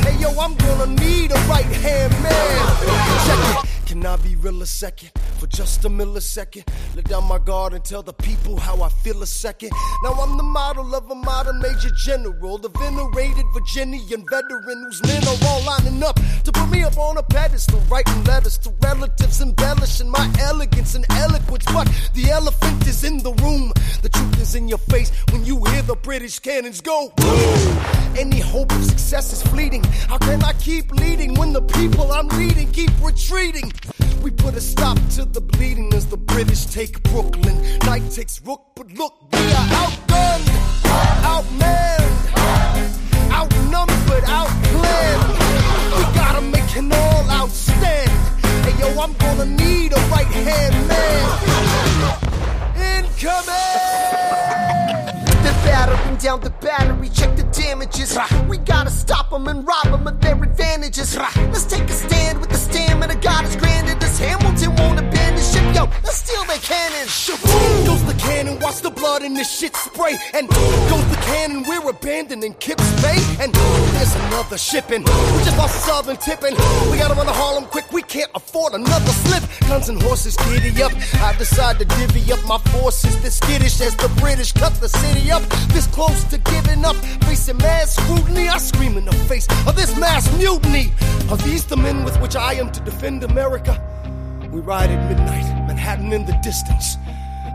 Hey yo, I'm gonna need a right hand man. Check it. Can I be real a second? For just a millisecond. Let down my guard and tell the people how I feel a second. Now I'm the model of a modern major general, the venerated Virginian veteran whose men are all lining up to put me up on a pedestal, writing letters to relatives, embellishing my elegance and eloquence. But the elephant is in the room. The truth is in your face when you hear the British cannons go. Any hope of success is fleeting. How can I keep leading when the people I'm leading keep retreating? We put a stop to the bleeding as the British take Brooklyn. Night takes Rook, but look, we are outgunned, outmanned, outnumbered, outplanned. We gotta make an all out stand. Hey yo, I'm gonna need a right hand man. Incoming! Battering down the battery, check the damages. We gotta stop them and rob them of their advantages. Let's take a stand with the stamina God has granted us. Hamilton won't abandon ship, yo, let's steal their cannon. Boom goes the cannon, watch the blood in this shit spray. And goes the cannon, we're abandoning Kips Bay. And there's another shipping. We just lost Southern tipping. We gotta run to Harlem quick, we can't afford another slip. Guns and horses giddy up. I decide to divvy up my forces. This skittish as the British cut the city up. This close to giving up. Facing mass scrutiny, I scream in the face of this mass mutiny. Are these the men with which I am to defend America? We ride at midnight, Manhattan in the distance.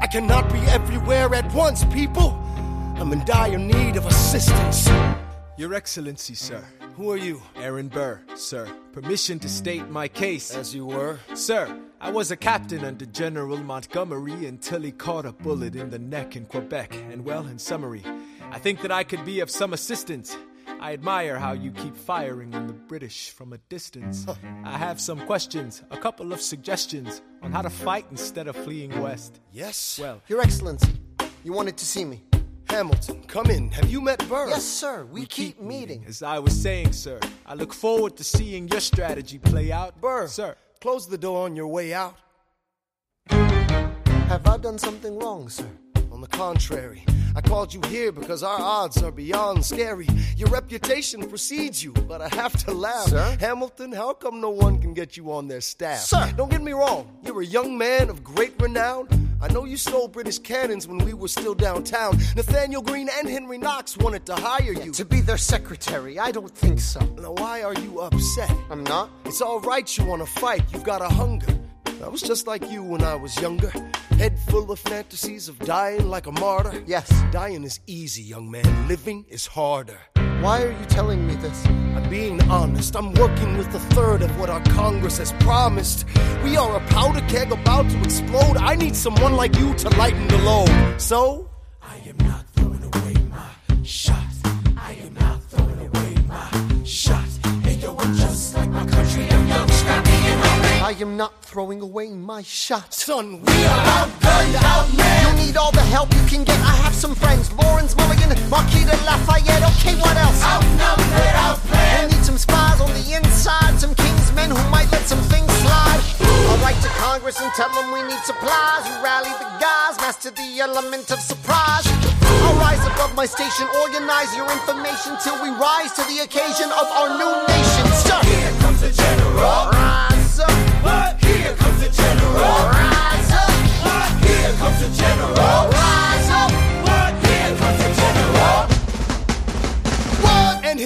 I cannot be everywhere at once, people. I'm in dire need of assistance. Your Excellency, sir. Who are you? Aaron Burr, sir. Permission to state my case. As you were. Sir, I was a captain under General Montgomery until he caught a bullet in the neck in Quebec. And well, in summary, I think that I could be of some assistance. I admire how you keep firing on the British from a distance. I have some questions, a couple of suggestions on how to fight instead of fleeing west. Yes? Well- Your Excellency, you wanted to see me. Hamilton, come in. Have you met Burr? Yes, sir. We, keep, meeting. As I was saying, sir, I look forward to seeing your strategy play out. Burr. Sir, Close the door on your way out. Have I done something wrong, sir? On the contrary, I called you here because our odds are beyond scary. Your reputation precedes you, but I have to laugh. Sir? Hamilton, how come no one can get you on their staff? Sir! Don't get me wrong, you're a young man of great renown. I know you stole British cannons when we were still downtown. Nathaniel Greene and Henry Knox wanted to hire you. To be their secretary, I don't think so. Now, why are you upset? I'm not. It's all right you want to fight, you've got a hunger. I was just like you when I was younger. Head full of fantasies of dying like a martyr. Yes. Dying is easy, young man. Living is harder. Why are you telling me this? I'm being honest. I'm working with a third of what our Congress has promised. We are a powder keg about to explode. I need someone like you to lighten the load. So, I am not throwing away my shot. I am not throwing away my shot. Son, we are outgunned, outmanned. You need all the help you can get. I have some friends. Lawrence Mulligan, Marquis de Lafayette. Okay, what else? Outnumbered, outplanned. We'll need some spies on the inside, some kingsmen who might let some things slide. I'll write to Congress and tell them we need supplies. You rally the guys, master the element of surprise. I'll rise above my station, organize your information till we rise to the occasion of our new nation. Sir, Here comes the general. rise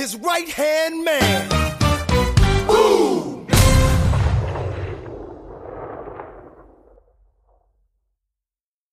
his right hand man.